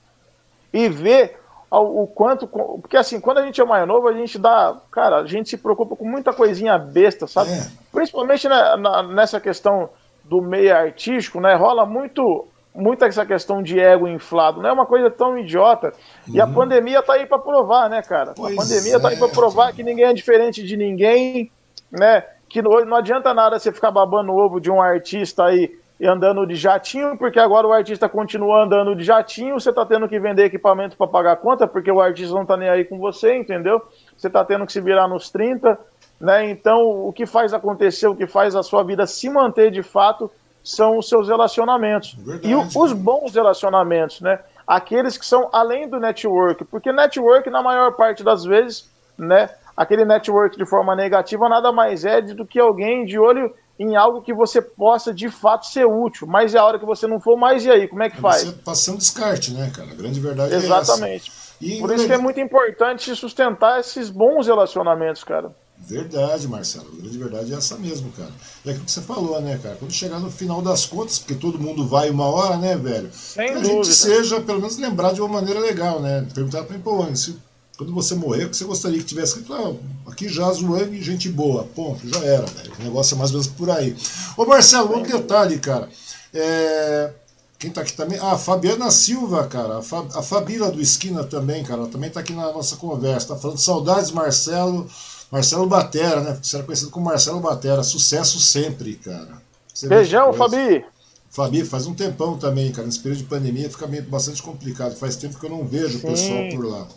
e ver o quanto. Porque assim, quando a gente é mais novo, a gente dá. Cara, a gente se preocupa com muita coisinha besta, sabe? É. Principalmente na, na, nessa questão do meio artístico, né? Rola muito. Muita essa questão de ego inflado, não é uma coisa tão idiota. Uhum. E a uhum. pandemia tá aí para provar, né, cara? Pois a pandemia é, tá aí para provar que ninguém é diferente de ninguém, né? Que não, não adianta nada você ficar babando o ovo de um artista aí e andando de jatinho, porque agora o artista continua andando de jatinho, você está tendo que vender equipamento para pagar conta, porque o artista não está nem aí com você, entendeu? Você está tendo que se virar nos 30, né? Então, o que faz acontecer, o que faz a sua vida se manter de fato, são os seus relacionamentos. Verdade. E os bons relacionamentos, né? Aqueles que são além do network, porque network, na maior parte das vezes, né? Aquele network de forma negativa nada mais é do que alguém de olho em algo que você possa de fato ser útil. Mas é a hora que você não for, mais e aí? Como é que é faz? Você passando descarte, né, cara? A grande verdade Exatamente. é essa. Por isso que é muito importante sustentar esses bons relacionamentos, cara. Verdade, Marcelo. A grande verdade é essa mesmo, cara. É aquilo que você falou, né, cara? Quando chegar no final das contas, porque todo mundo vai uma hora, né, velho? Sem que a dúvida. gente seja, pelo menos, lembrado de uma maneira legal, né? Perguntar pra mim, pô, se quando você morrer, o que você gostaria que tivesse escrito? Ah, aqui já Wang, gente boa. Ponto, já era, velho. O negócio é mais ou menos por aí. Ô Marcelo, um detalhe, cara. É... Quem tá aqui também? Ah, a Fabiana Silva, cara. A, Fab... a Fabíola do Esquina também, cara. Ela também tá aqui na nossa conversa. Tá falando saudades, Marcelo. Marcelo Batera, né? Você era conhecido como Marcelo Batera. Sucesso sempre, cara. Você Beijão, Fabi. Fabi, faz um tempão também, cara. Nesse período de pandemia fica meio bastante complicado. Faz tempo que eu não vejo o pessoal por lá.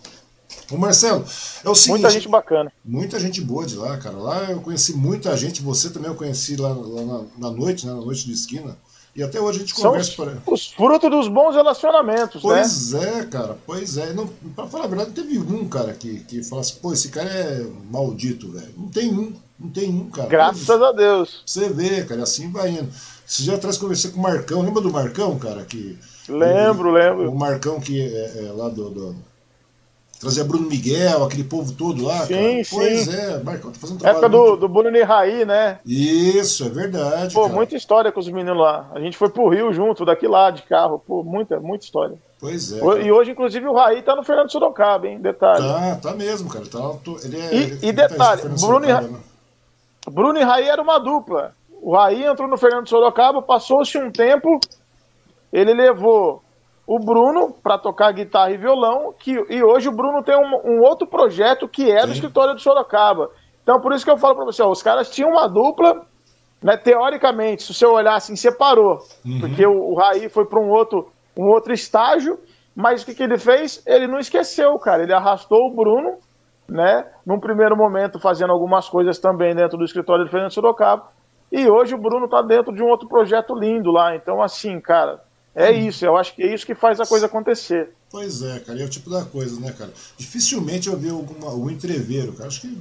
Ô Marcelo, é o seguinte. Muita gente bacana. Muita gente boa de lá, cara. Lá eu conheci muita gente, você também eu conheci lá, lá na, na, noite, né? Na noite de esquina. E até hoje a gente conversa. São os, para... os frutos dos bons relacionamentos, pois né? Pois é, cara, pois é. Não, pra falar a verdade, não teve um, cara, que, que falasse, pô, esse cara é maldito, velho. Não tem um, não tem um, cara. Graças pois, a Deus. Você vê, cara, assim vai indo. Esse dia atrás conversei com o Marcão, lembra do Marcão, cara? Que, lembro, ele, lembro. O Marcão que é, é lá do, do Trazia Bruno Miguel, aquele povo todo lá. Sim, cara. sim. Pois é, Marcão tá fazendo trabalho. Época do, muito... do Bruno e Raí, né? Isso, é verdade. Pô, cara. muita história com os meninos lá. A gente foi pro Rio junto, daqui lá, de carro. Pô, muita, muita história. Pois é. Cara. E hoje, inclusive, o Raí tá no Fernando Sorocaba, hein? Detalhe. Tá, tá mesmo, cara. Tá, ele é, e, ele, e tá detalhe, tá Bruno, e, né? Bruno e Raí era uma dupla. O Raí entrou no Fernando Sorocaba, passou-se um tempo, ele levou o Bruno para tocar guitarra e violão, que, e hoje o Bruno tem um, um outro projeto que é do Sim. escritório do Sorocaba. Então, por isso que eu falo para você, ó, os caras tinham uma dupla, né, teoricamente, se você olhar assim, separou, uhum. porque o, o Raí foi para um outro, um outro estágio, mas o que, que ele fez? Ele não esqueceu, cara, ele arrastou o Bruno, né, num primeiro momento fazendo algumas coisas também dentro do escritório do Fernando Sorocaba, e hoje o Bruno está dentro de um outro projeto lindo lá, então assim, cara, é isso, eu acho que é isso que faz a coisa acontecer. Pois é, cara, é o tipo da coisa, né, cara? Dificilmente eu vi alguma, o entreveiro, cara. Acho que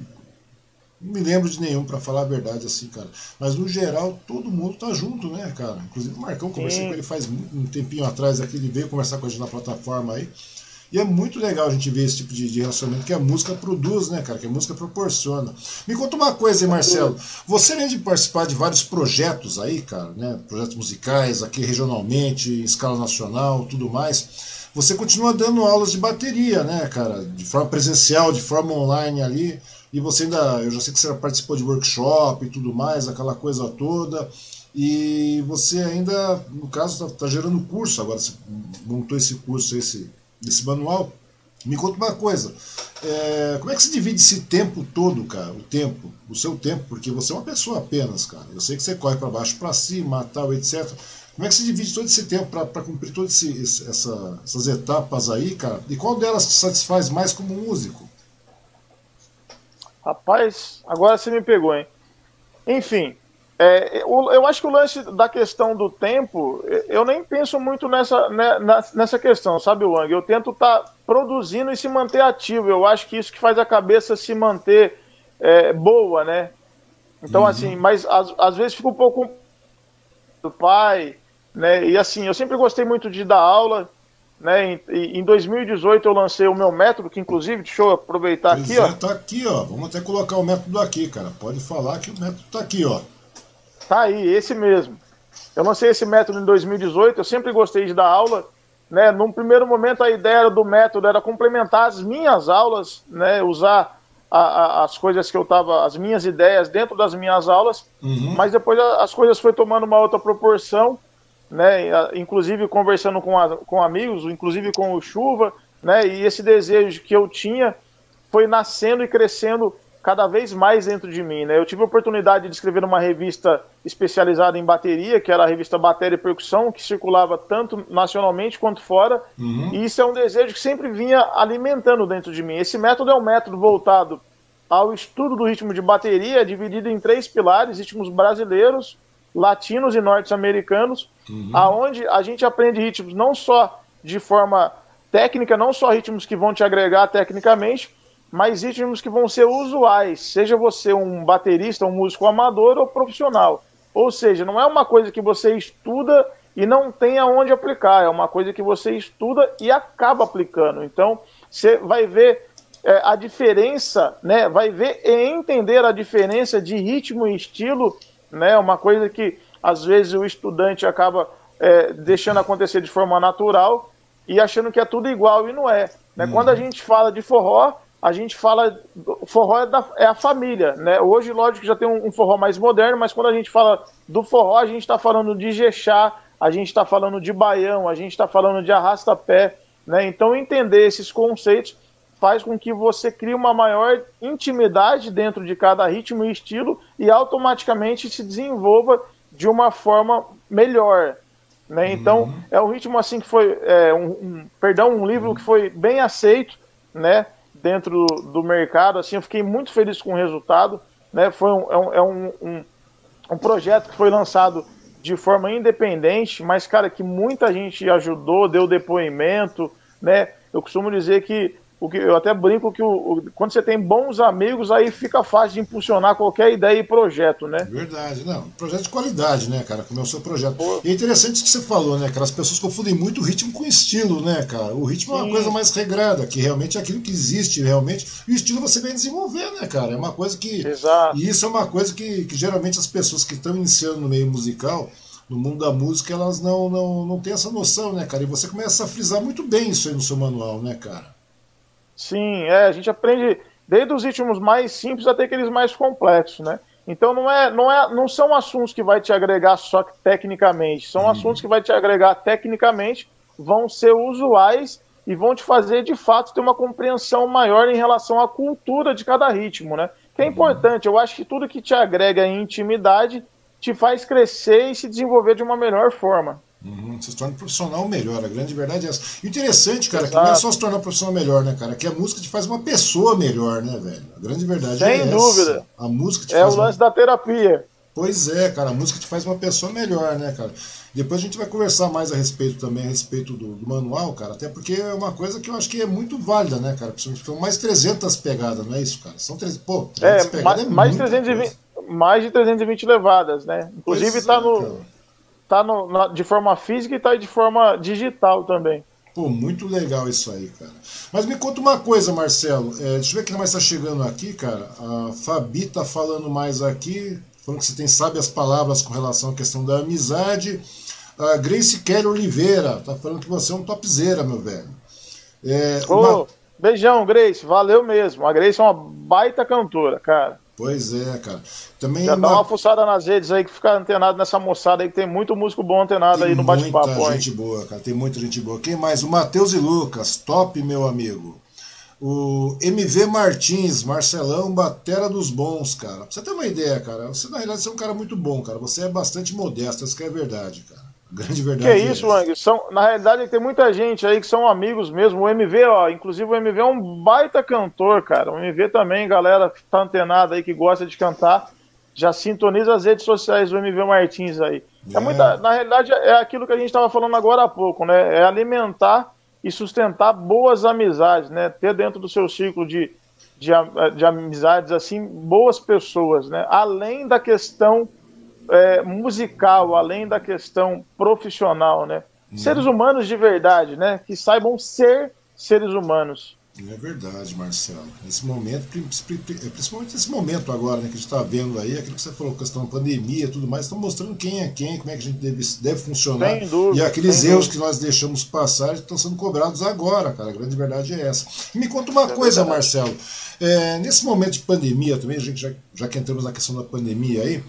não me lembro de nenhum, para falar a verdade, assim, cara. Mas no geral, todo mundo tá junto, né, cara? Inclusive o Marcão, conversei Sim. com ele faz um tempinho atrás aqui, ele veio conversar com a gente na plataforma aí. E é muito legal a gente ver esse tipo de, de relacionamento que a música produz, né, cara? Que a música proporciona. Me conta uma coisa aí, Marcelo. Você, além de participar de vários projetos aí, cara, né? Projetos musicais aqui regionalmente, em escala nacional, tudo mais. Você continua dando aulas de bateria, né, cara? De forma presencial, de forma online ali. E você ainda, eu já sei que você participou de workshop e tudo mais, aquela coisa toda. E você ainda, no caso, está tá gerando curso agora, você montou esse curso, esse, esse manual. Me conta uma coisa, é, como é que se divide esse tempo todo, cara? O tempo, o seu tempo, porque você é uma pessoa apenas, cara. Eu sei que você corre para baixo, para cima, tal, etc. Como é que se divide todo esse tempo para cumprir todas essa, essas etapas aí, cara? E qual delas te satisfaz mais como músico? Rapaz, agora você me pegou, hein? Enfim, é, eu acho que o lance da questão do tempo, eu nem penso muito nessa, né, nessa questão, sabe, Wang? Eu tento estar tá produzindo e se manter ativo. Eu acho que isso que faz a cabeça se manter é, boa, né? Então, uhum. assim, mas às, vezes fica um pouco do pai, né? E assim, eu sempre gostei muito de dar aula, né? Em, em 2018 eu lancei o meu método, que inclusive, deixa eu aproveitar pois aqui, é, ó. Tá aqui, ó. Vamos até colocar o método aqui, cara. Pode falar que o método tá aqui, ó. Tá aí, esse mesmo. Eu lancei esse método em 2018, eu sempre gostei de dar aula. Né? Num primeiro momento, a ideia do método era complementar as minhas aulas, né? usar a, a, as coisas que eu estava, as minhas ideias dentro das minhas aulas, uhum. mas depois as coisas foi tomando uma outra proporção, né? inclusive conversando com, a, com amigos, inclusive com o Chuva, né? e esse desejo que eu tinha foi nascendo e crescendo cada vez mais dentro de mim. Né? Eu tive a oportunidade de escrever uma revista especializada em bateria, que era a revista Bateria e Percussão, que circulava tanto nacionalmente quanto fora. Uhum. E isso é um desejo que sempre vinha alimentando dentro de mim. Esse método é um método voltado ao estudo do ritmo de bateria, dividido em três pilares: ritmos brasileiros, latinos e norte-americanos, uhum. aonde a gente aprende ritmos não só de forma técnica, não só ritmos que vão te agregar tecnicamente, mas ritmos que vão ser usuais, seja você um baterista, um músico amador ou profissional. Ou seja, não é uma coisa que você estuda e não tem aonde aplicar, é uma coisa que você estuda e acaba aplicando. Então, você vai ver é, a diferença, né? Vai ver e entender a diferença de ritmo e estilo, né? Uma coisa que às vezes o estudante acaba é, deixando acontecer de forma natural e achando que é tudo igual e não é. Né? Uhum. Quando a gente fala de forró, a gente fala. Forró é, da, é, a família, né? Hoje, lógico que já tem um, um, forró mais moderno, mas quando a gente fala do forró, a gente está falando de jexá, a gente está falando de baião, a gente está falando de arrasta-pé, né? Então, entender esses conceitos faz com que você crie uma maior intimidade dentro de cada ritmo e estilo e automaticamente se desenvolva de uma forma melhor. Né? Então, uhum. é um ritmo assim que foi. É, um, um, perdão, um livro que foi bem aceito, né? Dentro do mercado. Assim, eu fiquei muito feliz com o resultado. Né? Foi um, é, um, é um, um, um projeto que foi lançado de forma independente, mas, cara, que muita gente ajudou, deu depoimento, né? Eu costumo dizer que o que eu até brinco que o, o, quando você tem bons amigos, aí fica fácil de impulsionar qualquer ideia e projeto, né? Verdade, não. Projeto de qualidade, né, cara? Como é o seu projeto. Pô. E é interessante isso que você falou, né, cara? As pessoas confundem muito o ritmo com o estilo, né, cara? O ritmo Sim. é uma coisa mais regrada, que realmente é aquilo que existe realmente. E o estilo você vem desenvolver, né, cara? É uma coisa que. Exato. E isso é uma coisa que, que geralmente as pessoas que estão iniciando no meio musical no mundo da música, elas não, não, não têm essa noção, né, cara? E você começa a frisar muito bem isso aí no seu manual, né, cara? Sim, é, a gente aprende desde os ritmos mais simples até aqueles mais complexos, né? Então não é, não é, não são assuntos que vai te agregar só tecnicamente, são uhum. assuntos que vai te agregar tecnicamente, vão ser usuais e vão te fazer de fato ter uma compreensão maior em relação à cultura de cada ritmo, né? Que é uhum. importante, eu acho que tudo que te agrega em intimidade te faz crescer e se desenvolver de uma melhor forma. Uhum, você se torna um profissional melhor, a grande verdade é essa. Interessante, cara, Exato. que não é só se tornar um profissional melhor, né, cara? Que a música te faz uma pessoa melhor, né, velho? A grande verdade Sem é dúvida. essa. A música te é faz o lance uma... da terapia. Pois é, cara, a música te faz uma pessoa melhor, né, cara? Depois a gente vai conversar mais a respeito também, a respeito do, do, manual, cara, até porque é uma coisa que eu acho que é muito válida, né, cara? Principalmente são mais 300 pegadas, não é isso, cara? São 300, pô, 300 é, pegadas mais, é mais, 320, mais de 320 levadas, né? Inclusive pois tá é, no... Cara tá no, na, de forma física e tá de forma digital também. Pô, muito legal isso aí, cara. Mas me conta uma coisa, Marcelo. É, deixa eu ver quem mais está chegando aqui, cara. A Fabi tá falando mais aqui, falando que você tem sabe as palavras com relação à questão da amizade. A Grace Kelly Oliveira tá falando que você é um topzera, meu velho. É, uma... Beijão, Grace. Valeu mesmo. A Grace é uma baita cantora, cara. Pois é, cara. Também Já uma... dá uma fuçada nas redes aí que fica antenado nessa moçada aí, que tem muito músico bom antenado tem aí no bate-papo. Tem muita gente boa, cara. Tem muita gente boa. Quem mais? O Matheus e Lucas. Top, meu amigo. O MV Martins, Marcelão, batera dos bons, cara. Pra você ter uma ideia, cara. Você, na realidade, você é um cara muito bom, cara. Você é bastante modesto, isso que é verdade, cara. Grande verdade. Que é isso, Wang? São, na realidade, tem muita gente aí que são amigos mesmo. O MV, ó, inclusive o MV é um baita cantor, cara. O MV também, galera que tá antenada aí, que gosta de cantar, já sintoniza as redes sociais do MV Martins aí. É. é muita, na realidade, é aquilo que a gente estava falando agora há pouco, né? É alimentar e sustentar boas amizades, né? Ter dentro do seu ciclo de, de, de amizades, assim, boas pessoas, né? Além da questão é, musical, além da questão profissional, né? Hum. Seres humanos de verdade, né? Que saibam ser seres humanos. É verdade, Marcelo. Nesse momento, principalmente nesse momento agora, né, que a gente está vendo aí, aquilo que você falou, questão da pandemia e tudo mais, estão mostrando quem é quem, como é que a gente deve, deve funcionar. Dúvida, e aqueles erros dúvida. que nós deixamos passar estão sendo cobrados agora, cara. A grande verdade é essa. Me conta uma é coisa, verdade. Marcelo. É, nesse momento de pandemia também, a gente já, já que entramos na questão da pandemia aí,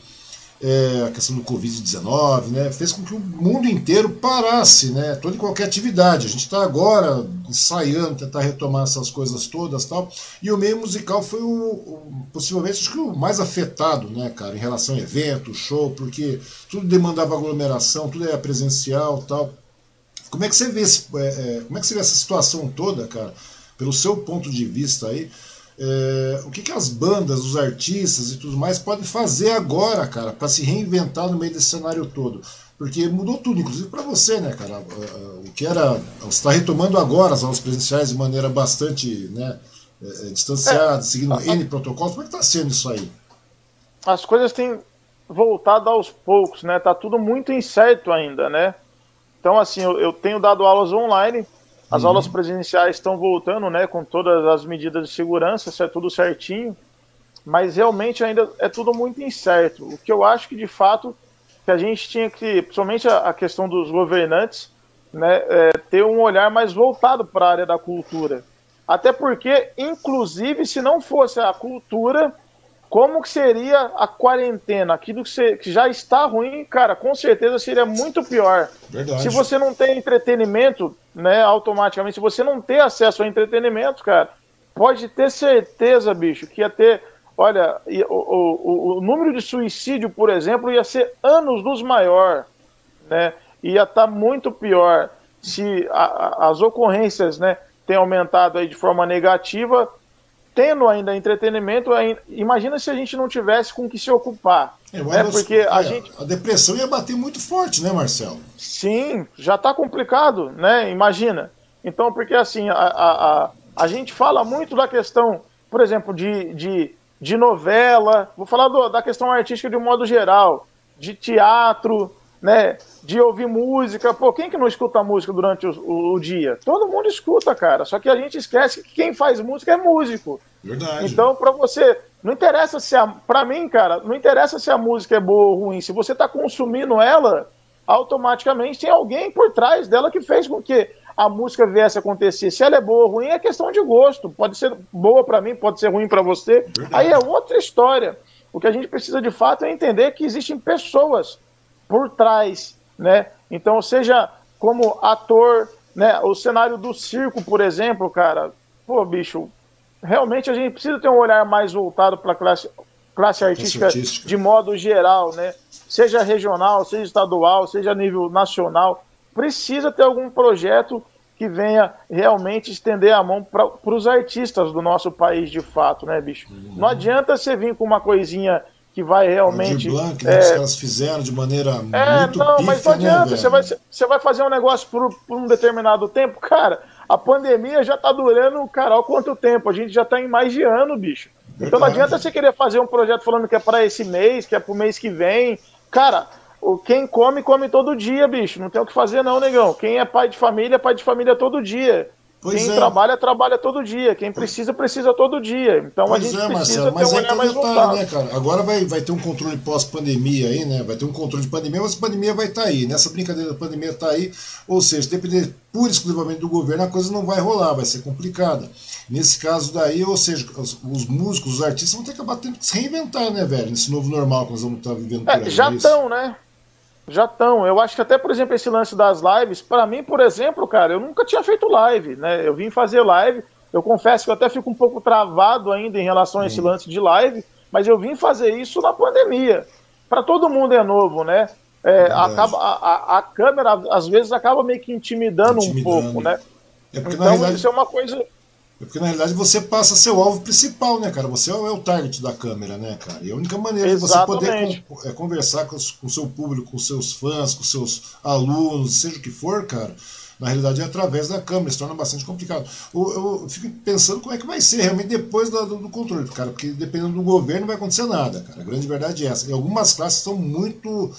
é, a questão do Covid-19, né, fez com que o mundo inteiro parasse, né, toda e qualquer atividade. A gente está agora ensaiando, tentar retomar essas coisas todas tal. E o meio musical foi o, o, possivelmente acho que o mais afetado, né, cara, em relação a evento, show, porque tudo demandava aglomeração, tudo era presencial tal. Como é que você vê esse, é, é, como é que você vê essa situação toda, cara, pelo seu ponto de vista aí? É, o que, que as bandas, os artistas e tudo mais podem fazer agora, cara, para se reinventar no meio desse cenário todo? Porque mudou tudo, inclusive para você, né, cara? O que era. Você está retomando agora as aulas presenciais de maneira bastante né, é, é, distanciada, é, seguindo N protocolos. Como é que está sendo isso aí? As coisas têm voltado aos poucos, né? Tá tudo muito incerto ainda, né? Então, assim, eu, eu tenho dado aulas online as uhum. aulas presenciais estão voltando, né, com todas as medidas de segurança, isso é tudo certinho, mas realmente ainda é tudo muito incerto. O que eu acho que de fato que a gente tinha que, principalmente a, a questão dos governantes, né, é, ter um olhar mais voltado para a área da cultura. Até porque, inclusive, se não fosse a cultura, como que seria a quarentena? Aquilo que, já está ruim, cara, com certeza seria muito pior. Verdade. Se você não tem entretenimento, né, automaticamente, se você não ter acesso ao entretenimento, cara, pode ter certeza, bicho, que ia ter. Olha, o, o, o número de suicídio, por exemplo, ia ser anos dos maior, né? Ia estar tá muito pior se a, a, as ocorrências, né, têm aumentado aí de forma negativa tendo ainda entretenimento, imagina se a gente não tivesse com o que se ocupar. É, né? Porque a, é, gente... a depressão ia bater muito forte, né, Marcelo? Sim, já está complicado, né? Imagina. Então, porque assim, a, a, a, a, gente fala muito da questão, por exemplo, de, de, de novela, vou falar do, da questão artística de um modo geral, de teatro, né? De ouvir música. Pô, quem que não escuta música durante o, o, o, dia? Todo mundo escuta, cara. Só que a gente esquece que quem faz música é músico. Verdade. Então, para você, não interessa se a. Pra mim, cara, não interessa se a música é boa ou ruim. Se você tá consumindo ela, automaticamente tem alguém por trás dela que fez com que a música viesse a acontecer. Se ela é boa ou ruim, é questão de gosto. Pode ser boa para mim, pode ser ruim para você. Verdade. Aí é outra história. O que a gente precisa de fato é entender que existem pessoas por trás, né? Então, seja como ator, né? O cenário do circo, por exemplo, cara, pô, bicho, realmente a gente precisa ter um olhar mais voltado para a classe, classe artística, artística de modo geral, né? Seja regional, seja estadual, seja a nível nacional, precisa ter algum projeto que venha realmente estender a mão para os artistas do nosso país de fato, né, bicho? Uhum. Não adianta você vir com uma coisinha que vai realmente. Blanc, né, é... os caras fizeram de maneira é, muito não, pífia, mas não né, adianta. Né, você, vai, você vai fazer um negócio por, por um determinado tempo, cara. A pandemia já tá durando, cara, há quanto tempo? A gente já tá em mais de ano, bicho. Verdade. Então não adianta você querer fazer um projeto falando que é para esse mês, que é pro mês que vem. Cara, quem come, come todo dia, bicho. Não tem o que fazer, não, negão. Quem é pai de família, é pai de família todo dia. Pois Quem é. trabalha, trabalha todo dia. Quem precisa, precisa todo dia. Então pois a gente é, precisa Marcelo, mas ter um olhar mais detalhe, né, cara? Agora vai, vai ter um controle pós-pandemia aí, né? Vai ter um controle de pandemia, mas a pandemia vai estar tá aí. Nessa brincadeira da pandemia está aí. Ou seja, depender pura e exclusivamente do governo, a coisa não vai rolar, vai ser complicada. Nesse caso daí, ou seja, os, os músicos, os artistas vão ter que acabar tendo que se reinventar, né, velho? Nesse novo normal que nós vamos estar vivendo é. Já estão, é né? Já estão. Eu acho que até, por exemplo, esse lance das lives, para mim, por exemplo, cara, eu nunca tinha feito live, né? Eu vim fazer live. Eu confesso que eu até fico um pouco travado ainda em relação a esse lance de live, mas eu vim fazer isso na pandemia. Para todo mundo é novo, né? É, acaba, a, a, câmera, às vezes, acaba meio que intimidando, intimidando. um pouco, né? É então, realidade... isso é uma coisa é porque na realidade você passa seu alvo principal, né, cara? Você é o target da câmera, né, cara? E a única maneira Exatamente. de você poder é conversar com, o seu público, com seus fãs, com seus alunos, seja o que for, cara, na realidade é através da câmera, se torna bastante complicado. Eu, eu fico pensando como é que vai ser realmente depois do, do, controle, cara, porque dependendo do governo não vai acontecer nada, cara. A grande verdade é essa. E algumas classes são muito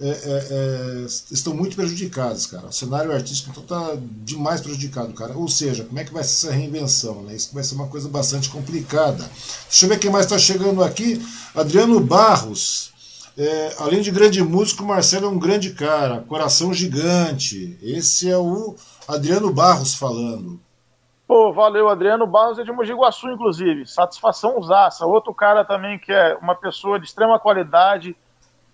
é, é, é, estão muito prejudicadas, cara. O cenário artístico então está demais prejudicado, cara. Ou seja, como é que vai ser essa reinvenção? Né? Isso vai ser uma coisa bastante complicada. Deixa eu ver quem mais está chegando aqui. Adriano Barros. É, além de grande músico, Marcelo é um grande cara, coração gigante. Esse é o Adriano Barros falando. Pô, valeu, Adriano Barros é de Mogi Guaçu, inclusive. Satisfação usaça. Outro cara também que é uma pessoa de extrema qualidade,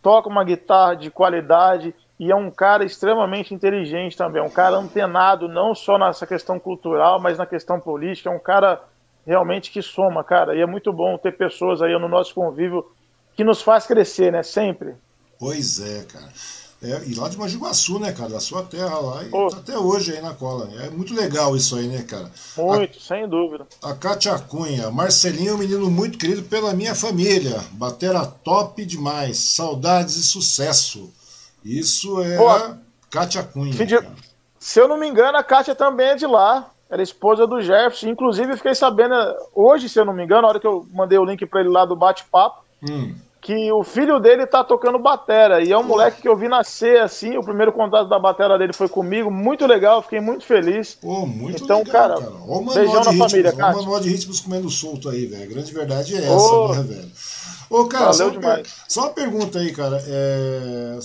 toca uma guitarra de qualidade e é um cara extremamente inteligente também, um cara antenado não só nessa questão cultural, mas na questão política, é um cara realmente que soma, cara, e é muito bom ter pessoas aí no nosso convívio que nos faz crescer, né, sempre. Pois é, cara. É, e lá de Majiguaçu, né, cara? Da sua terra lá. E tá até hoje aí na cola. É muito legal isso aí, né, cara? Muito, a, sem dúvida. A Kátia Cunha. Marcelinho é um menino muito querido pela minha família. Batera top demais. Saudades e sucesso. Isso é a Kátia Cunha. Se, se eu não me engano, a Kátia também é de lá. Era esposa do Jefferson. Inclusive, fiquei sabendo hoje, se eu não me engano, na hora que eu mandei o link para ele lá do bate-papo. Hum que o filho dele tá tocando batera. E é um moleque que eu vi nascer assim. O primeiro contato da batera dele foi comigo. Muito legal, fiquei muito feliz. Pô, muito então, legal, cara. cara. Ó, beijão na ritmos, família, cara. Manual de ritmos comendo solto aí, velho. A grande verdade é essa, Ô, né, velho? Ô, cara, só uma, só uma, pergunta aí, cara. É,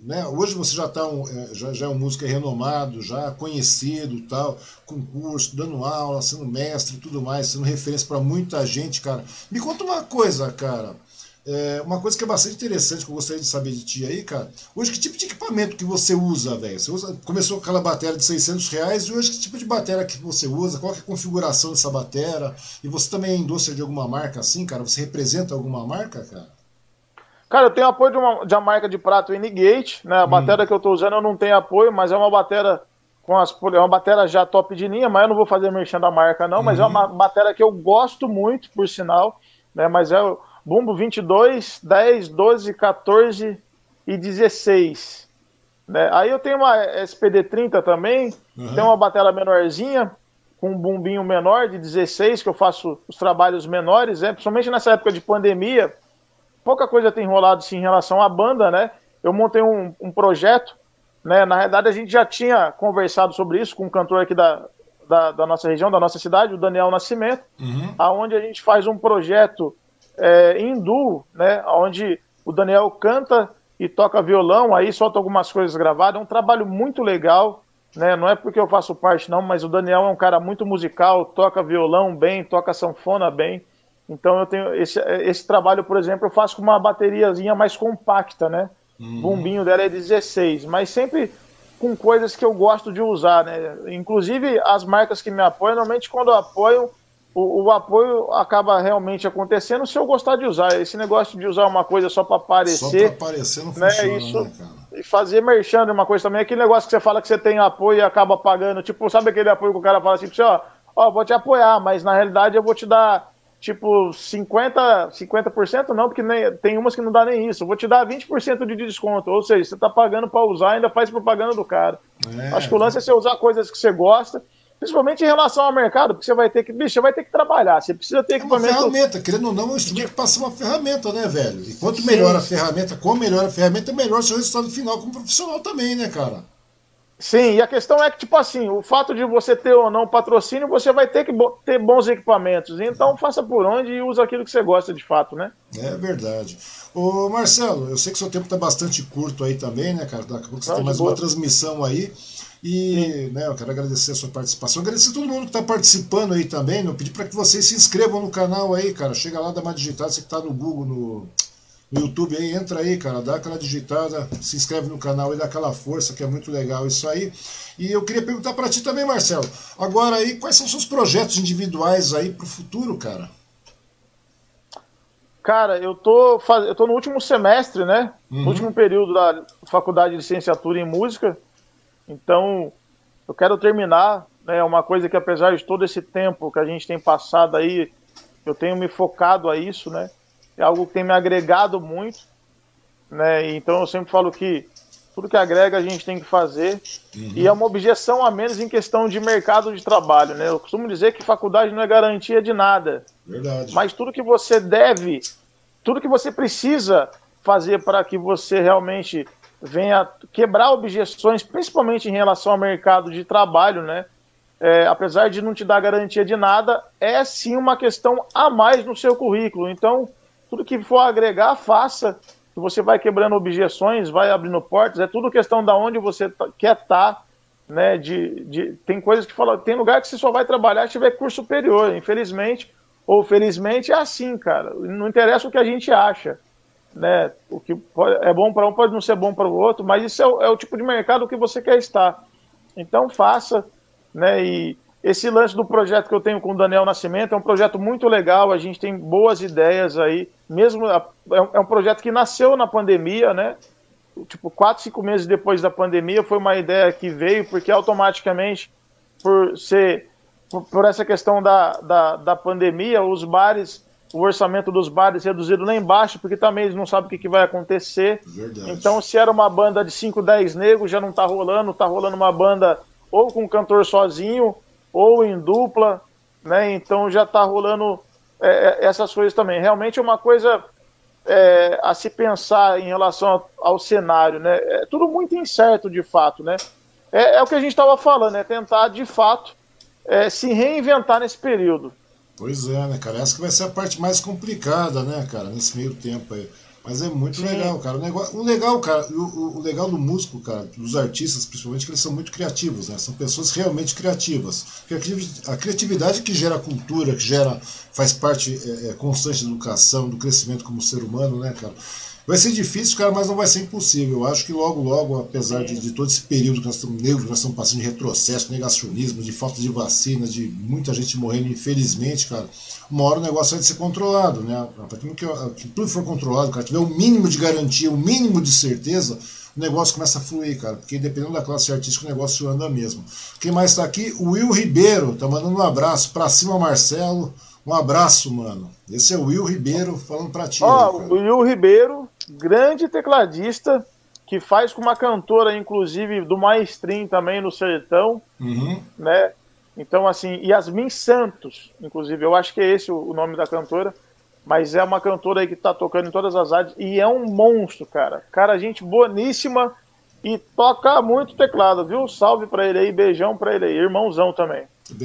né, hoje você já, tá um, é, já, já é um músico renomado, já conhecido tal, com curso, dando aula, sendo mestre e tudo mais, sendo referência para muita gente, cara. Me conta uma coisa, cara. É, uma coisa que é bastante interessante que eu gostaria de saber de ti aí, cara. Hoje, que tipo de equipamento que você usa, velho? Você usa, começou com aquela bateria de 600 reais e hoje que tipo de bateria que você usa? Qual é a configuração dessa bateria? E você também é indústria de alguma marca assim, cara? Você representa alguma marca, cara? Cara, eu tenho apoio de uma, de uma marca de prato Inigate, né? A hum. bateria que eu tô usando eu não tenho apoio, mas é uma bateria com as é uma bateria já top de linha, mas eu não vou fazer merchan da marca não, mas é uma uhum. bateria que eu gosto muito, por sinal, né? Mas é bumbo 22, 10, 12, 14 e 16. Né? Aí eu tenho uma SPD30 também, uhum. tem uma bateria menorzinha, com um bumbinho menor de 16, que eu faço os trabalhos menores, né? principalmente nessa época de pandemia. Pouca coisa tem rolado assim, em relação à banda, né? Eu montei um, um projeto, né? Na realidade, a gente já tinha conversado sobre isso com um cantor aqui da, da, da nossa região, da nossa cidade, o Daniel Nascimento, uhum. aonde a gente faz um projeto é, hindu, né, onde o Daniel canta e toca violão, aí solta algumas coisas gravadas. É um trabalho muito legal, né? Não é porque eu faço parte, não, mas o Daniel é um cara muito musical, toca violão bem, toca sanfona bem. Então eu tenho esse, esse trabalho, por exemplo, eu faço com uma bateriazinha mais compacta, né? Uhum. O bumbinho dela é 16, mas sempre com coisas que eu gosto de usar, né? Inclusive as marcas que me apoiam, normalmente quando apoio, o, o, apoio acaba realmente acontecendo se eu gostar de usar. Esse negócio de usar uma coisa só para aparecer. Só para aparecer não né, funciona, isso, né, E fazer merchan de uma coisa também. Aquele negócio que você fala que você tem apoio e acaba pagando. Tipo, sabe aquele apoio que o cara fala assim, ó, ó, vou te apoiar, mas na realidade eu vou te dar tipo 50, 50% não, porque nem, tem umas que não dá nem isso. Eu vou te dar 20% de desconto. Ou seja, você está pagando para usar ainda faz propaganda do cara. É, Acho que o lance é você usar coisas que você gosta Principalmente em relação ao mercado, porque você vai ter que, bicho, você vai ter que trabalhar, você precisa ter equipamento. É uma ferramenta, querendo ou não, é um instrumento que passa uma ferramenta, né, velho? E quanto melhor a ferramenta, quanto melhor a ferramenta, melhor o seu resultado final como profissional também, né, cara? Sim, e a questão é que, tipo assim, o fato de você ter ou não patrocínio, você vai ter que ter bons equipamentos. Então, faça por onde e usa aquilo que você gosta de fato, né? É verdade. Ô, Marcelo, eu sei que seu tempo está bastante curto aí também, né, cara? Daqui a pouco você tá tem mais boa. uma transmissão aí. E né, eu quero agradecer a sua participação. Agradecer a todo mundo que está participando aí também. Eu né? pedi para que vocês se inscrevam no canal aí, cara. Chega lá, dá uma digitada. Você que está no Google, no, no YouTube aí, entra aí, cara, dá aquela digitada, se inscreve no canal e dá aquela força, que é muito legal isso aí. E eu queria perguntar para ti também, Marcelo, agora aí, quais são os seus projetos individuais aí para o futuro, cara? Cara, eu tô, faz... eu tô no último semestre, né? Uhum. No último período da faculdade de licenciatura em música. Então, eu quero terminar. É né, uma coisa que, apesar de todo esse tempo que a gente tem passado aí, eu tenho me focado a isso, né? é algo que tem me agregado muito, né? Então eu sempre falo que tudo que agrega a gente tem que fazer uhum. e é uma objeção a menos em questão de mercado de trabalho, né? Eu costumo dizer que faculdade não é garantia de nada, Verdade. mas tudo que você deve, tudo que você precisa fazer para que você realmente venha quebrar objeções, principalmente em relação ao mercado de trabalho, né? É, apesar de não te dar garantia de nada, é sim uma questão a mais no seu currículo. Então, tudo que for agregar, faça. Você vai quebrando objeções, vai abrindo portas, é tudo questão da onde você tá, quer estar. Tá, né, de, de, tem coisas que falam, tem lugar que você só vai trabalhar se tiver curso superior, infelizmente, ou felizmente é assim, cara. Não interessa o que a gente acha, né? O que pode, é bom para um pode não ser bom para o outro, mas isso é o, é o, tipo de mercado que você quer estar. Então faça, né? E esse lance do projeto que eu tenho com o Daniel Nascimento é um projeto muito legal, a gente tem boas ideias aí, mesmo é, é um projeto que nasceu na pandemia, né? Tipo, quatro, cinco meses depois da pandemia, foi uma ideia que veio, porque automaticamente, por ser por, por essa questão da, da, da, pandemia, os bares, o orçamento dos bares reduzido lá embaixo, porque também eles não sabem o que, que vai acontecer. Verdade. Então, se era uma banda de 5, 10 negros, já não tá rolando, tá rolando uma banda ou com um cantor sozinho, ou em dupla, né? Então já está rolando é, é, essas coisas também. Realmente é uma coisa é, a se pensar em relação ao, ao, cenário, né? É tudo muito incerto de fato, né? É, é o que a gente estava falando, é tentar de fato é, se reinventar nesse período. Pois é, né, cara? Essa que vai ser a parte mais complicada, né, cara, nesse meio tempo aí. Mas é muito Sim. legal, cara. O, negócio, o legal, cara, o, o, legal do músico, cara, dos artistas, principalmente, que eles são muito criativos, né? São pessoas realmente criativas. A criatividade que gera cultura, que gera, faz parte é, é, constante da educação, do crescimento como ser humano, né, cara? Vai ser difícil, cara, mas não vai ser impossível. Eu acho que logo, logo, apesar de, de todo esse período que nós estamos negros, nós estamos passando de retrocesso, negacionismo, de falta de vacina, de muita gente morrendo, infelizmente, cara, uma hora o negócio vai ser controlado, né? A partir do que, que tudo for controlado, cara, tiver o um mínimo de garantia, o um mínimo de certeza, o negócio começa a fluir, cara, porque dependendo da classe artística, o negócio anda mesmo. Quem mais está aqui? O Will Ribeiro, tá mandando um abraço. Pra cima, Marcelo. Um abraço, mano. Esse é o Will Ribeiro falando pra ti. Ó, o Will Ribeiro, grande tecladista, que faz com uma cantora, inclusive, do Maestrinho também no Sertão, uhum. né? Então, assim, Yasmin Santos, inclusive, eu acho que é esse o nome da cantora, mas é uma cantora aí que tá tocando em todas as áreas e é um monstro, cara. Cara, gente boníssima e toca muito teclado, viu? Salve pra ele aí, beijão pra ele aí, irmãozão também.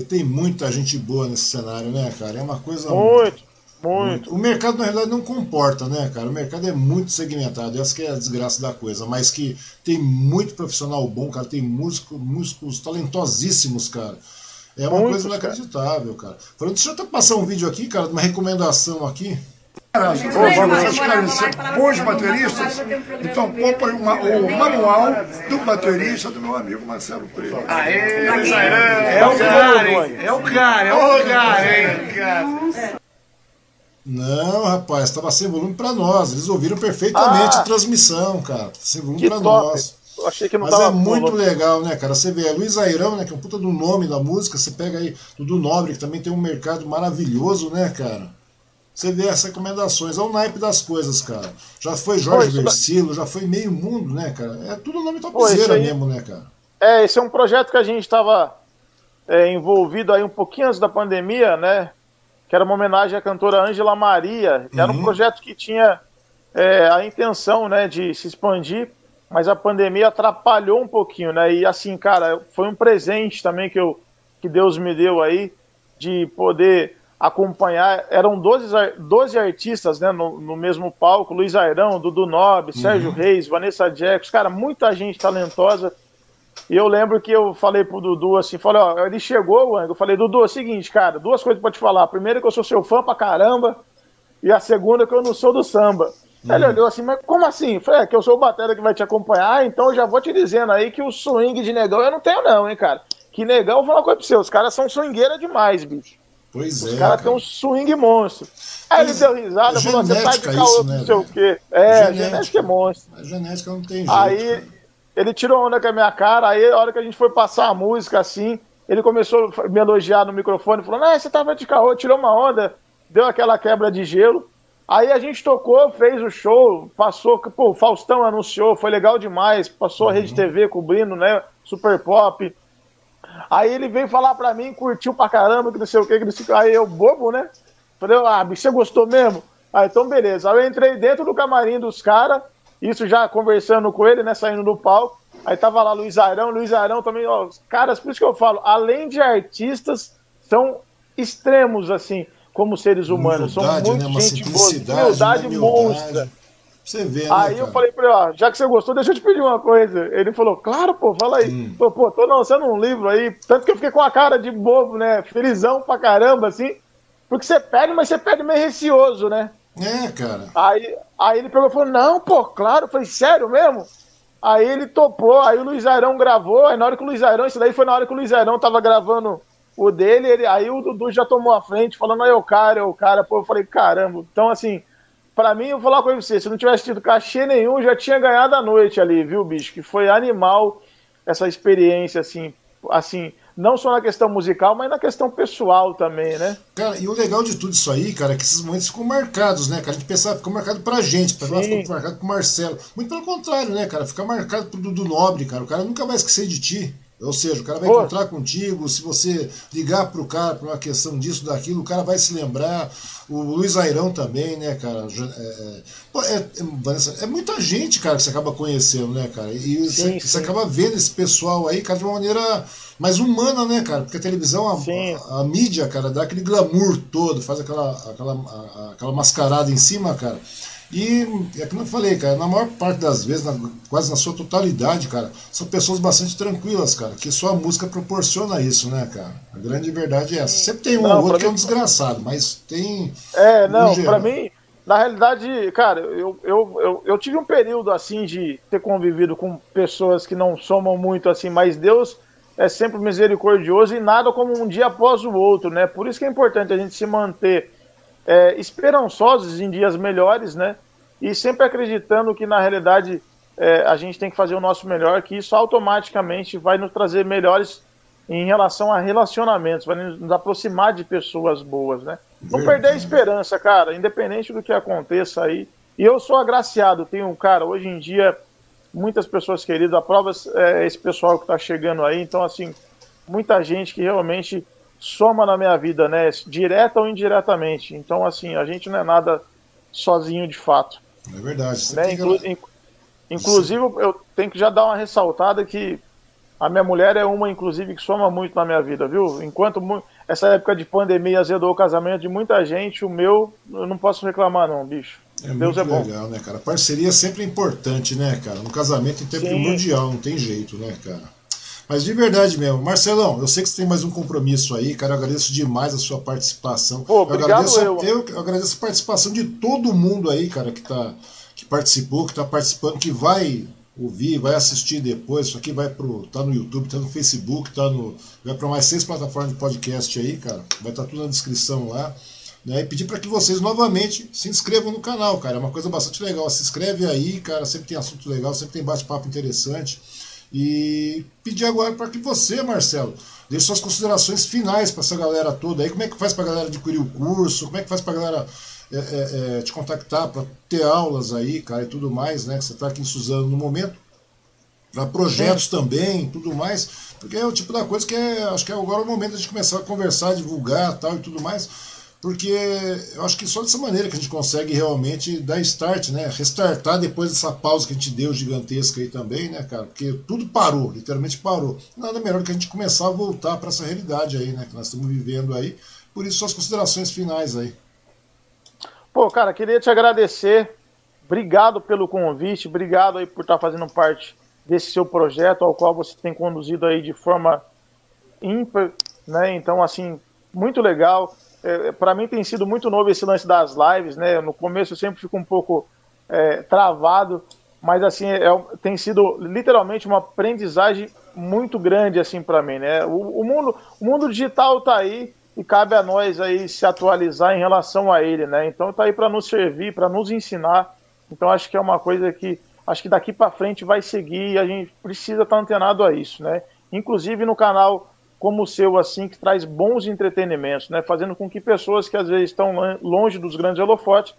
Tem muita gente boa nesse cenário, né, cara? É uma coisa. Muito, muito. O mercado, na realidade, não comporta, né, cara? O mercado é muito segmentado, essa que é a desgraça da coisa, mas que tem muito profissional bom, cara, tem músico, músicos talentosíssimos, cara. É uma coisa inacreditável, cara. cara. Falando, deixa eu até passar um vídeo aqui, cara, de uma recomendação aqui. Cara, os bateristas. Então, compre uma, o manual do baterista do meu amigo Marcelo Freire. Aê, é, é o cara? É o cara, é o cara, hein? Não, rapaz, estava sem volume para nós. Eles ouviram perfeitamente ah, a transmissão, cara. Sem volume para nós. Eu achei que não Mas é muito legal, né, cara? Você vê a Luiz Airão, né, que é um puta do nome da música. Você pega aí do Nobre, que também tem um mercado maravilhoso, né, cara? Você vê as recomendações, é o naipe das coisas, cara. Já foi Jorge Pô, Versilo, já foi meio mundo, né, cara? É tudo nome topzera mesmo, né, cara? É, esse é um projeto que a gente estava é, envolvido aí um pouquinho antes da pandemia, né? Que era uma homenagem à cantora Ângela Maria. Era um uhum. projeto que tinha é, a intenção, né, de se expandir, mas a pandemia atrapalhou um pouquinho, né? E assim, cara, foi um presente também que, eu, que Deus me deu aí de poder acompanhar. Eram 12, 12 artistas né, no, no mesmo palco: Luiz Airão, Dudu Nobre, uhum. Sérgio Reis, Vanessa Jackson, cara, muita gente talentosa. E eu lembro que eu falei pro Dudu assim, falei, ó, ele chegou, eu falei, Dudu, é o seguinte, cara, duas coisas pra te falar. Primeiro que eu sou seu fã pra caramba, e a segunda que eu não sou do samba. Uhum. Ele olhou assim, mas como assim? Eu falei, é que eu sou o batera que vai te acompanhar, então eu já vou te dizendo aí que o swing de negão eu não tenho não, hein, cara. Que negão, eu vou falar uma coisa pra você, os caras são swingueira demais, bicho. Pois os é. Os caras têm um swing monstro. Aí ele deu risada, falou, você tá de caô, né, não sei o quê. É, genética, genética é monstro. A genética não tem jeito. Aí cara. Ele tirou onda com a minha cara, aí a hora que a gente foi passar a música assim, ele começou a me elogiar no microfone, falou, não, você tava de caô, tirou uma onda, deu aquela quebra de gelo. Aí a gente tocou, fez o show, passou, pô, o Faustão anunciou, foi legal demais, passou a Rede uhum. TV cobrindo, né, Super Pop. Aí ele veio falar pra mim, curtiu pra caramba, que não sei o que, que não sei o que. Aí eu, bobo, né? Falei, ah, você gostou mesmo? Aí então beleza. Aí eu entrei dentro do camarim dos caras, isso já conversando com ele, né, saindo do palco. Aí tava lá Luiz Arão, Luiz Arão também, ó, caras, por isso que eu falo, além de artistas, são extremos, assim como seres humanos. Humildade, São muito né? gente boa. Humildade monstra. Você vê, né, Aí eu falei pra ele, ó, já que você gostou, deixa eu te pedir uma coisa. Ele falou, claro, pô, fala aí. Hum. Pô, pô, tô lançando um livro aí. Tanto que eu fiquei com a cara de bobo, né? Felizão pra caramba, assim. Porque você pede, mas você pede meio receoso, né? É, cara. Aí, aí ele pegou e falou, não, pô, claro. Falei, sério mesmo? Aí ele topou, aí o Luiz Airão gravou, aí na hora que o Luiz Airão, isso daí foi na hora que o Luiz Airão tava gravando o dele, ele, aí o Dudu já tomou a frente, falando, aí o cara, o cara, pô, eu falei, caramba. Então, assim, para mim, eu vou falar com você, se não tivesse tido cachê nenhum, já tinha ganhado a noite ali, viu, bicho? Que foi animal essa experiência, assim, assim, não só na questão musical, mas na questão pessoal também, né? Cara, e o legal de tudo isso aí, cara, é que esses momentos ficam marcados, né, cara? A gente pensava, ficou marcado pra gente, pra nós ficou marcado pro Marcelo. Muito pelo contrário, né, cara? Fica marcado pro Dudu Nobre, cara. O cara nunca vai esquecer de ti. Ou seja, o cara vai Pô. encontrar contigo, se você ligar pro cara por uma questão disso, daquilo, o cara vai se lembrar. O Luiz Airão também, né, cara? É, é, é, é, muita gente, cara, que você acaba conhecendo, né, cara? E sim, você, sim. você, acaba vendo esse pessoal aí, cara, de uma maneira mais humana, né, cara? Porque a televisão, a, a, a mídia, cara, dá aquele glamour todo, faz aquela, aquela, a, aquela mascarada em cima, cara. E é como eu falei, cara, na maior parte das vezes, na, quase na sua totalidade, cara, são pessoas bastante tranquilas, cara, que só a música proporciona isso, né, cara? A grande verdade é essa. Sempre tem um não, ou outro que é um desgraçado, mas tem. É, não, pra mim, na realidade, cara, eu, eu, eu, eu, tive um período assim de ter convivido com pessoas que não somam muito assim, mas Deus é sempre misericordioso e nada como um dia após o outro, né? Por isso que é importante a gente se manter é, esperançosos em dias melhores, né? E sempre acreditando que na realidade é, a gente tem que fazer o nosso melhor, que isso automaticamente vai nos trazer melhores em relação a relacionamentos, vai nos aproximar de pessoas boas, né? Não perder a esperança, cara, independente do que aconteça aí. E eu sou agraciado, tenho, cara, hoje em dia, muitas pessoas queridas, a prova é esse pessoal que está chegando aí, então, assim, muita gente que realmente soma na minha vida, né? Direta ou indiretamente. Então, assim, a gente não é nada sozinho de fato. É verdade. Né? Inclu que... Inclusive, eu tenho que já dar uma ressaltada que a minha mulher é uma, inclusive, que soma muito na minha vida, viu? Enquanto essa época de pandemia azedou o casamento de muita gente, o meu, eu não posso reclamar, não, bicho. É Deus muito é bom. legal, né, cara? Parceria é sempre importante, né, cara? No casamento é primordial, não tem jeito, né, cara? Mas de verdade mesmo. Marcelão, eu sei que você tem mais um compromisso aí, cara. Eu agradeço demais a sua participação. Pô, obrigado, eu, agradeço, eu. Eu, eu agradeço a participação de todo mundo aí, cara, que, tá, que participou, que está participando, que vai ouvir, vai assistir depois. Isso aqui vai pro. tá no YouTube, tá no Facebook, tá no. Vai para mais seis plataformas de podcast aí, cara. Vai estar tá tudo na descrição lá. Né, e pedir para que vocês novamente se inscrevam no canal, cara. É uma coisa bastante legal. Se inscreve aí, cara. Sempre tem assunto legal, sempre tem bate-papo interessante. E pedir agora para que você, Marcelo, deixe suas considerações finais para essa galera toda aí. Como é que faz para a galera adquirir o curso? Como é que faz para a galera é, é, é, te contactar para ter aulas aí, cara, e tudo mais, né? Que você está aqui em Suzano no momento. para projetos Sim. também, tudo mais, porque é o tipo da coisa que é, acho que é agora o momento de a gente começar a conversar, divulgar tal e tudo mais, porque eu acho que só dessa maneira que a gente consegue realmente dar start, né? Restartar depois dessa pausa que a gente deu gigantesca aí também, né, cara? Porque tudo parou, literalmente parou. Nada melhor que a gente começar a voltar para essa realidade aí, né? Que nós estamos vivendo aí. Por isso, suas considerações finais aí. Pô, cara, queria te agradecer. Obrigado pelo convite, obrigado aí por estar fazendo parte desse seu projeto, ao qual você tem conduzido aí de forma ímpar, né? Então, assim, muito legal. É, para mim tem sido muito novo esse lance das lives, né? No começo eu sempre fico um pouco é, travado, mas assim é, tem sido literalmente uma aprendizagem muito grande assim para mim, né? O, o, mundo, o mundo digital está aí e cabe a nós aí se atualizar em relação a ele, né? Então está aí para nos servir, para nos ensinar. Então acho que é uma coisa que acho que daqui para frente vai seguir e a gente precisa estar tá antenado a isso, né? Inclusive no canal como o seu, assim, que traz bons entretenimentos, né? Fazendo com que pessoas que às vezes estão longe dos grandes holofotes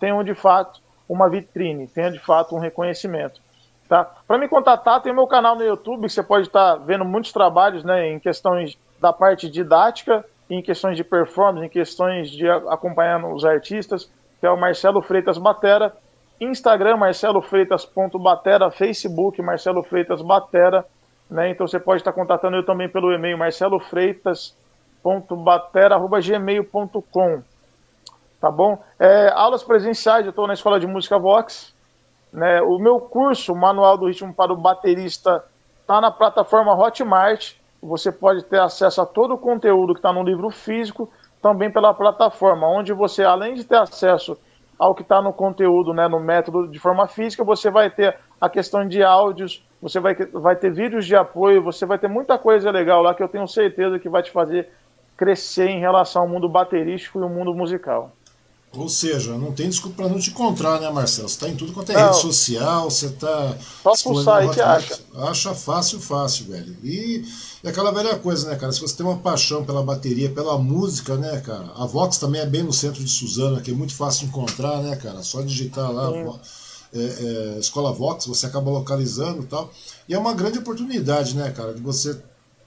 tenham de fato uma vitrine, tenham de fato um reconhecimento. Tá? Para me contatar, tem meu canal no YouTube, que você pode estar tá vendo muitos trabalhos né, em questões da parte didática, em questões de performance, em questões de acompanhar os artistas, que é o Marcelo Freitas Batera. Instagram, marcelofreitas.batera, Facebook, Marcelo Freitas Batera. Né? Então você pode estar contatando eu também pelo e-mail marcelofreitas.batera.gmail.com. Tá bom? É, aulas presenciais, eu estou na Escola de Música Vox. Né? O meu curso, Manual do Ritmo para o Baterista, está na plataforma Hotmart. Você pode ter acesso a todo o conteúdo que está no livro físico, também pela plataforma, onde você, além de ter acesso ao que está no conteúdo, né, no método de forma física, você vai ter a questão de áudios, você vai, vai ter vídeos de apoio, você vai ter muita coisa legal lá que eu tenho certeza que vai te fazer crescer em relação ao mundo baterístico e o mundo musical. Ou seja, não tem desculpa para não te encontrar, né, Marcelo? Você está em tudo quanto é não. rede social, você está. Só pulsar aí que acha. Acha fácil, fácil, velho. E é aquela velha coisa, né, cara? Se você tem uma paixão pela bateria, pela música, né, cara? A Vox também é bem no centro de Suzana, que é muito fácil de encontrar, né, cara? Só digitar lá. É, é, Escola Vox, você acaba localizando e tal. E é uma grande oportunidade, né, cara, de você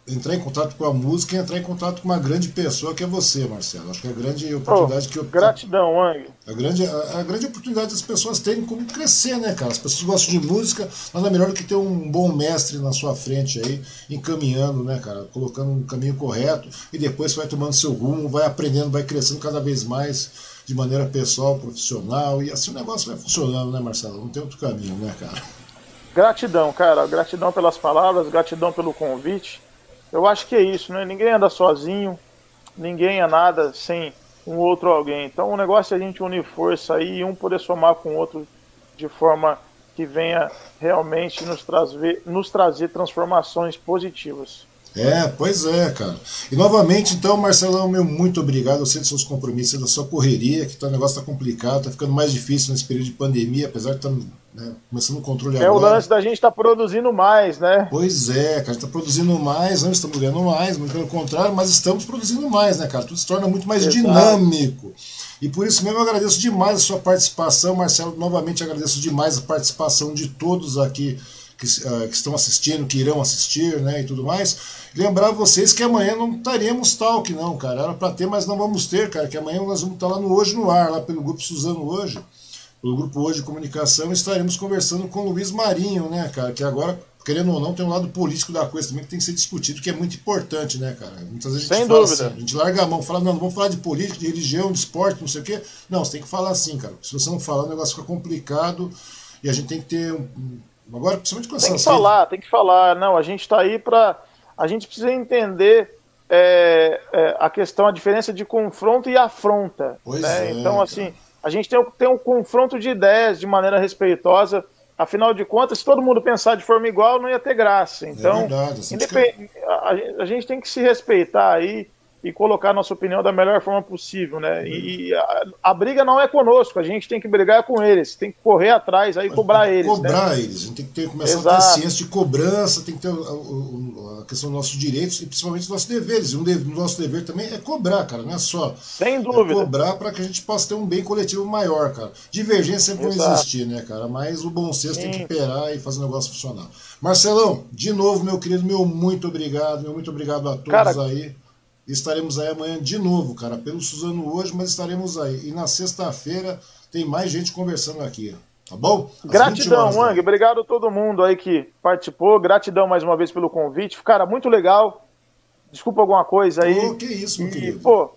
entrar em contato com a música e entrar em contato com uma grande pessoa que é você, Marcelo. Acho que é a grande oportunidade oh, que eu. Gratidão, Ang. A grande, a, a, grande oportunidade das pessoas terem como crescer, né, cara? As pessoas gostam de música, nada melhor do que ter um bom mestre na sua frente aí, encaminhando, né, cara? Colocando um caminho correto e depois você vai tomando seu rumo, vai aprendendo, vai crescendo cada vez mais de maneira pessoal, profissional, e assim o negócio vai funcionando, né, Marcelo? Não tem outro caminho, né, cara? Gratidão, cara. Gratidão pelas palavras, gratidão pelo convite. Eu acho que é isso, né? Ninguém anda sozinho, ninguém é nada sem um outro alguém. Então o negócio é a gente unir força aí e um poder somar com o outro de forma que venha realmente nos trazer, nos trazer transformações positivas. É, pois é, cara. E novamente, então, Marcelão, meu muito obrigado. Eu sei dos seus compromissos, da sua correria, que tá, o negócio tá complicado, tá ficando mais difícil nesse período de pandemia, apesar de estar tá, né, começando o controle é agora. É o lance da gente estar tá produzindo mais, né? Pois é, cara, está produzindo mais, não estamos ganhando mais, muito pelo contrário, mas estamos produzindo mais, né, cara? Tudo se torna muito mais Exato. dinâmico. E por isso mesmo eu agradeço demais a sua participação, Marcelo. Novamente agradeço demais a participação de todos aqui que, uh, que, estão assistindo, que irão assistir, né, e tudo mais. Lembrar vocês que amanhã não teremos talk, não, cara. Era para ter, mas não vamos ter, cara. Que amanhã nós vamos estar lá no Hoje no Ar, lá pelo Grupo Suzano Hoje, pelo Grupo Hoje de Comunicação, estaremos conversando com o Luiz Marinho, né, cara, que agora querendo ou não, tem um lado político da coisa também que tem que ser discutido, que é muito importante, né, cara? Muitas vezes a gente Sem fala dúvida. assim, a gente larga a mão, fala, não, não vamos falar de política, de religião, de esporte, não sei o quê. Não, você tem que falar assim, cara. Se você não falar, o negócio fica complicado e a gente tem que ter um, Agora, principalmente com essa Tem que falar, tem que falar. Não, a gente está aí para. A gente precisa entender é, é, a questão, a diferença de confronto e afronta. Pois né? é, então, assim, a gente tem, tem um confronto de ideias de maneira respeitosa. Afinal de contas, se todo mundo pensar de forma igual, não ia ter graça. É então, é verdade, independ... a, a gente tem que se respeitar aí e colocar a nossa opinião da melhor forma possível, né? E a, a, briga não é conosco, a gente tem que brigar com eles, tem que correr atrás aí e cobrar eles. Né? Cobrar né? eles, a gente tem que ter, começar Exato. a ter ciência de cobrança, tem que ter a, a, questão dos nossos direitos e principalmente dos nossos deveres. E um de, nosso dever também é cobrar, cara, não é só. Sem dúvida. É cobrar para que a gente possa ter um bem coletivo maior, cara. Divergência sempre vai existir, né, cara? Mas o bom senso tem que imperar e fazer o negócio funcionar. Marcelão, de novo, meu querido, meu muito obrigado, meu muito obrigado a todos cara, aí. Estaremos aí amanhã de novo, cara, pelo Suzano hoje, mas estaremos aí. E na sexta-feira tem mais gente conversando aqui. Tá bom? Às Gratidão, Wang. Obrigado a todo mundo aí que participou. Gratidão mais uma vez pelo convite. Cara, muito legal. Desculpa alguma coisa aí. Pô, que isso, meu e, querido. Pô,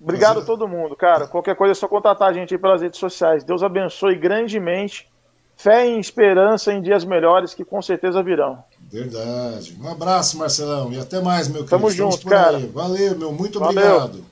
obrigado a todo mundo, cara. Qualquer coisa é só contatar a gente aí pelas redes sociais. Deus abençoe grandemente. Fé e esperança em dias melhores que com certeza virão. Verdade. Um abraço, Marcelão. E até mais, meu querido. Tamo junto, cara. Aí. Valeu, meu. Muito Valeu. obrigado.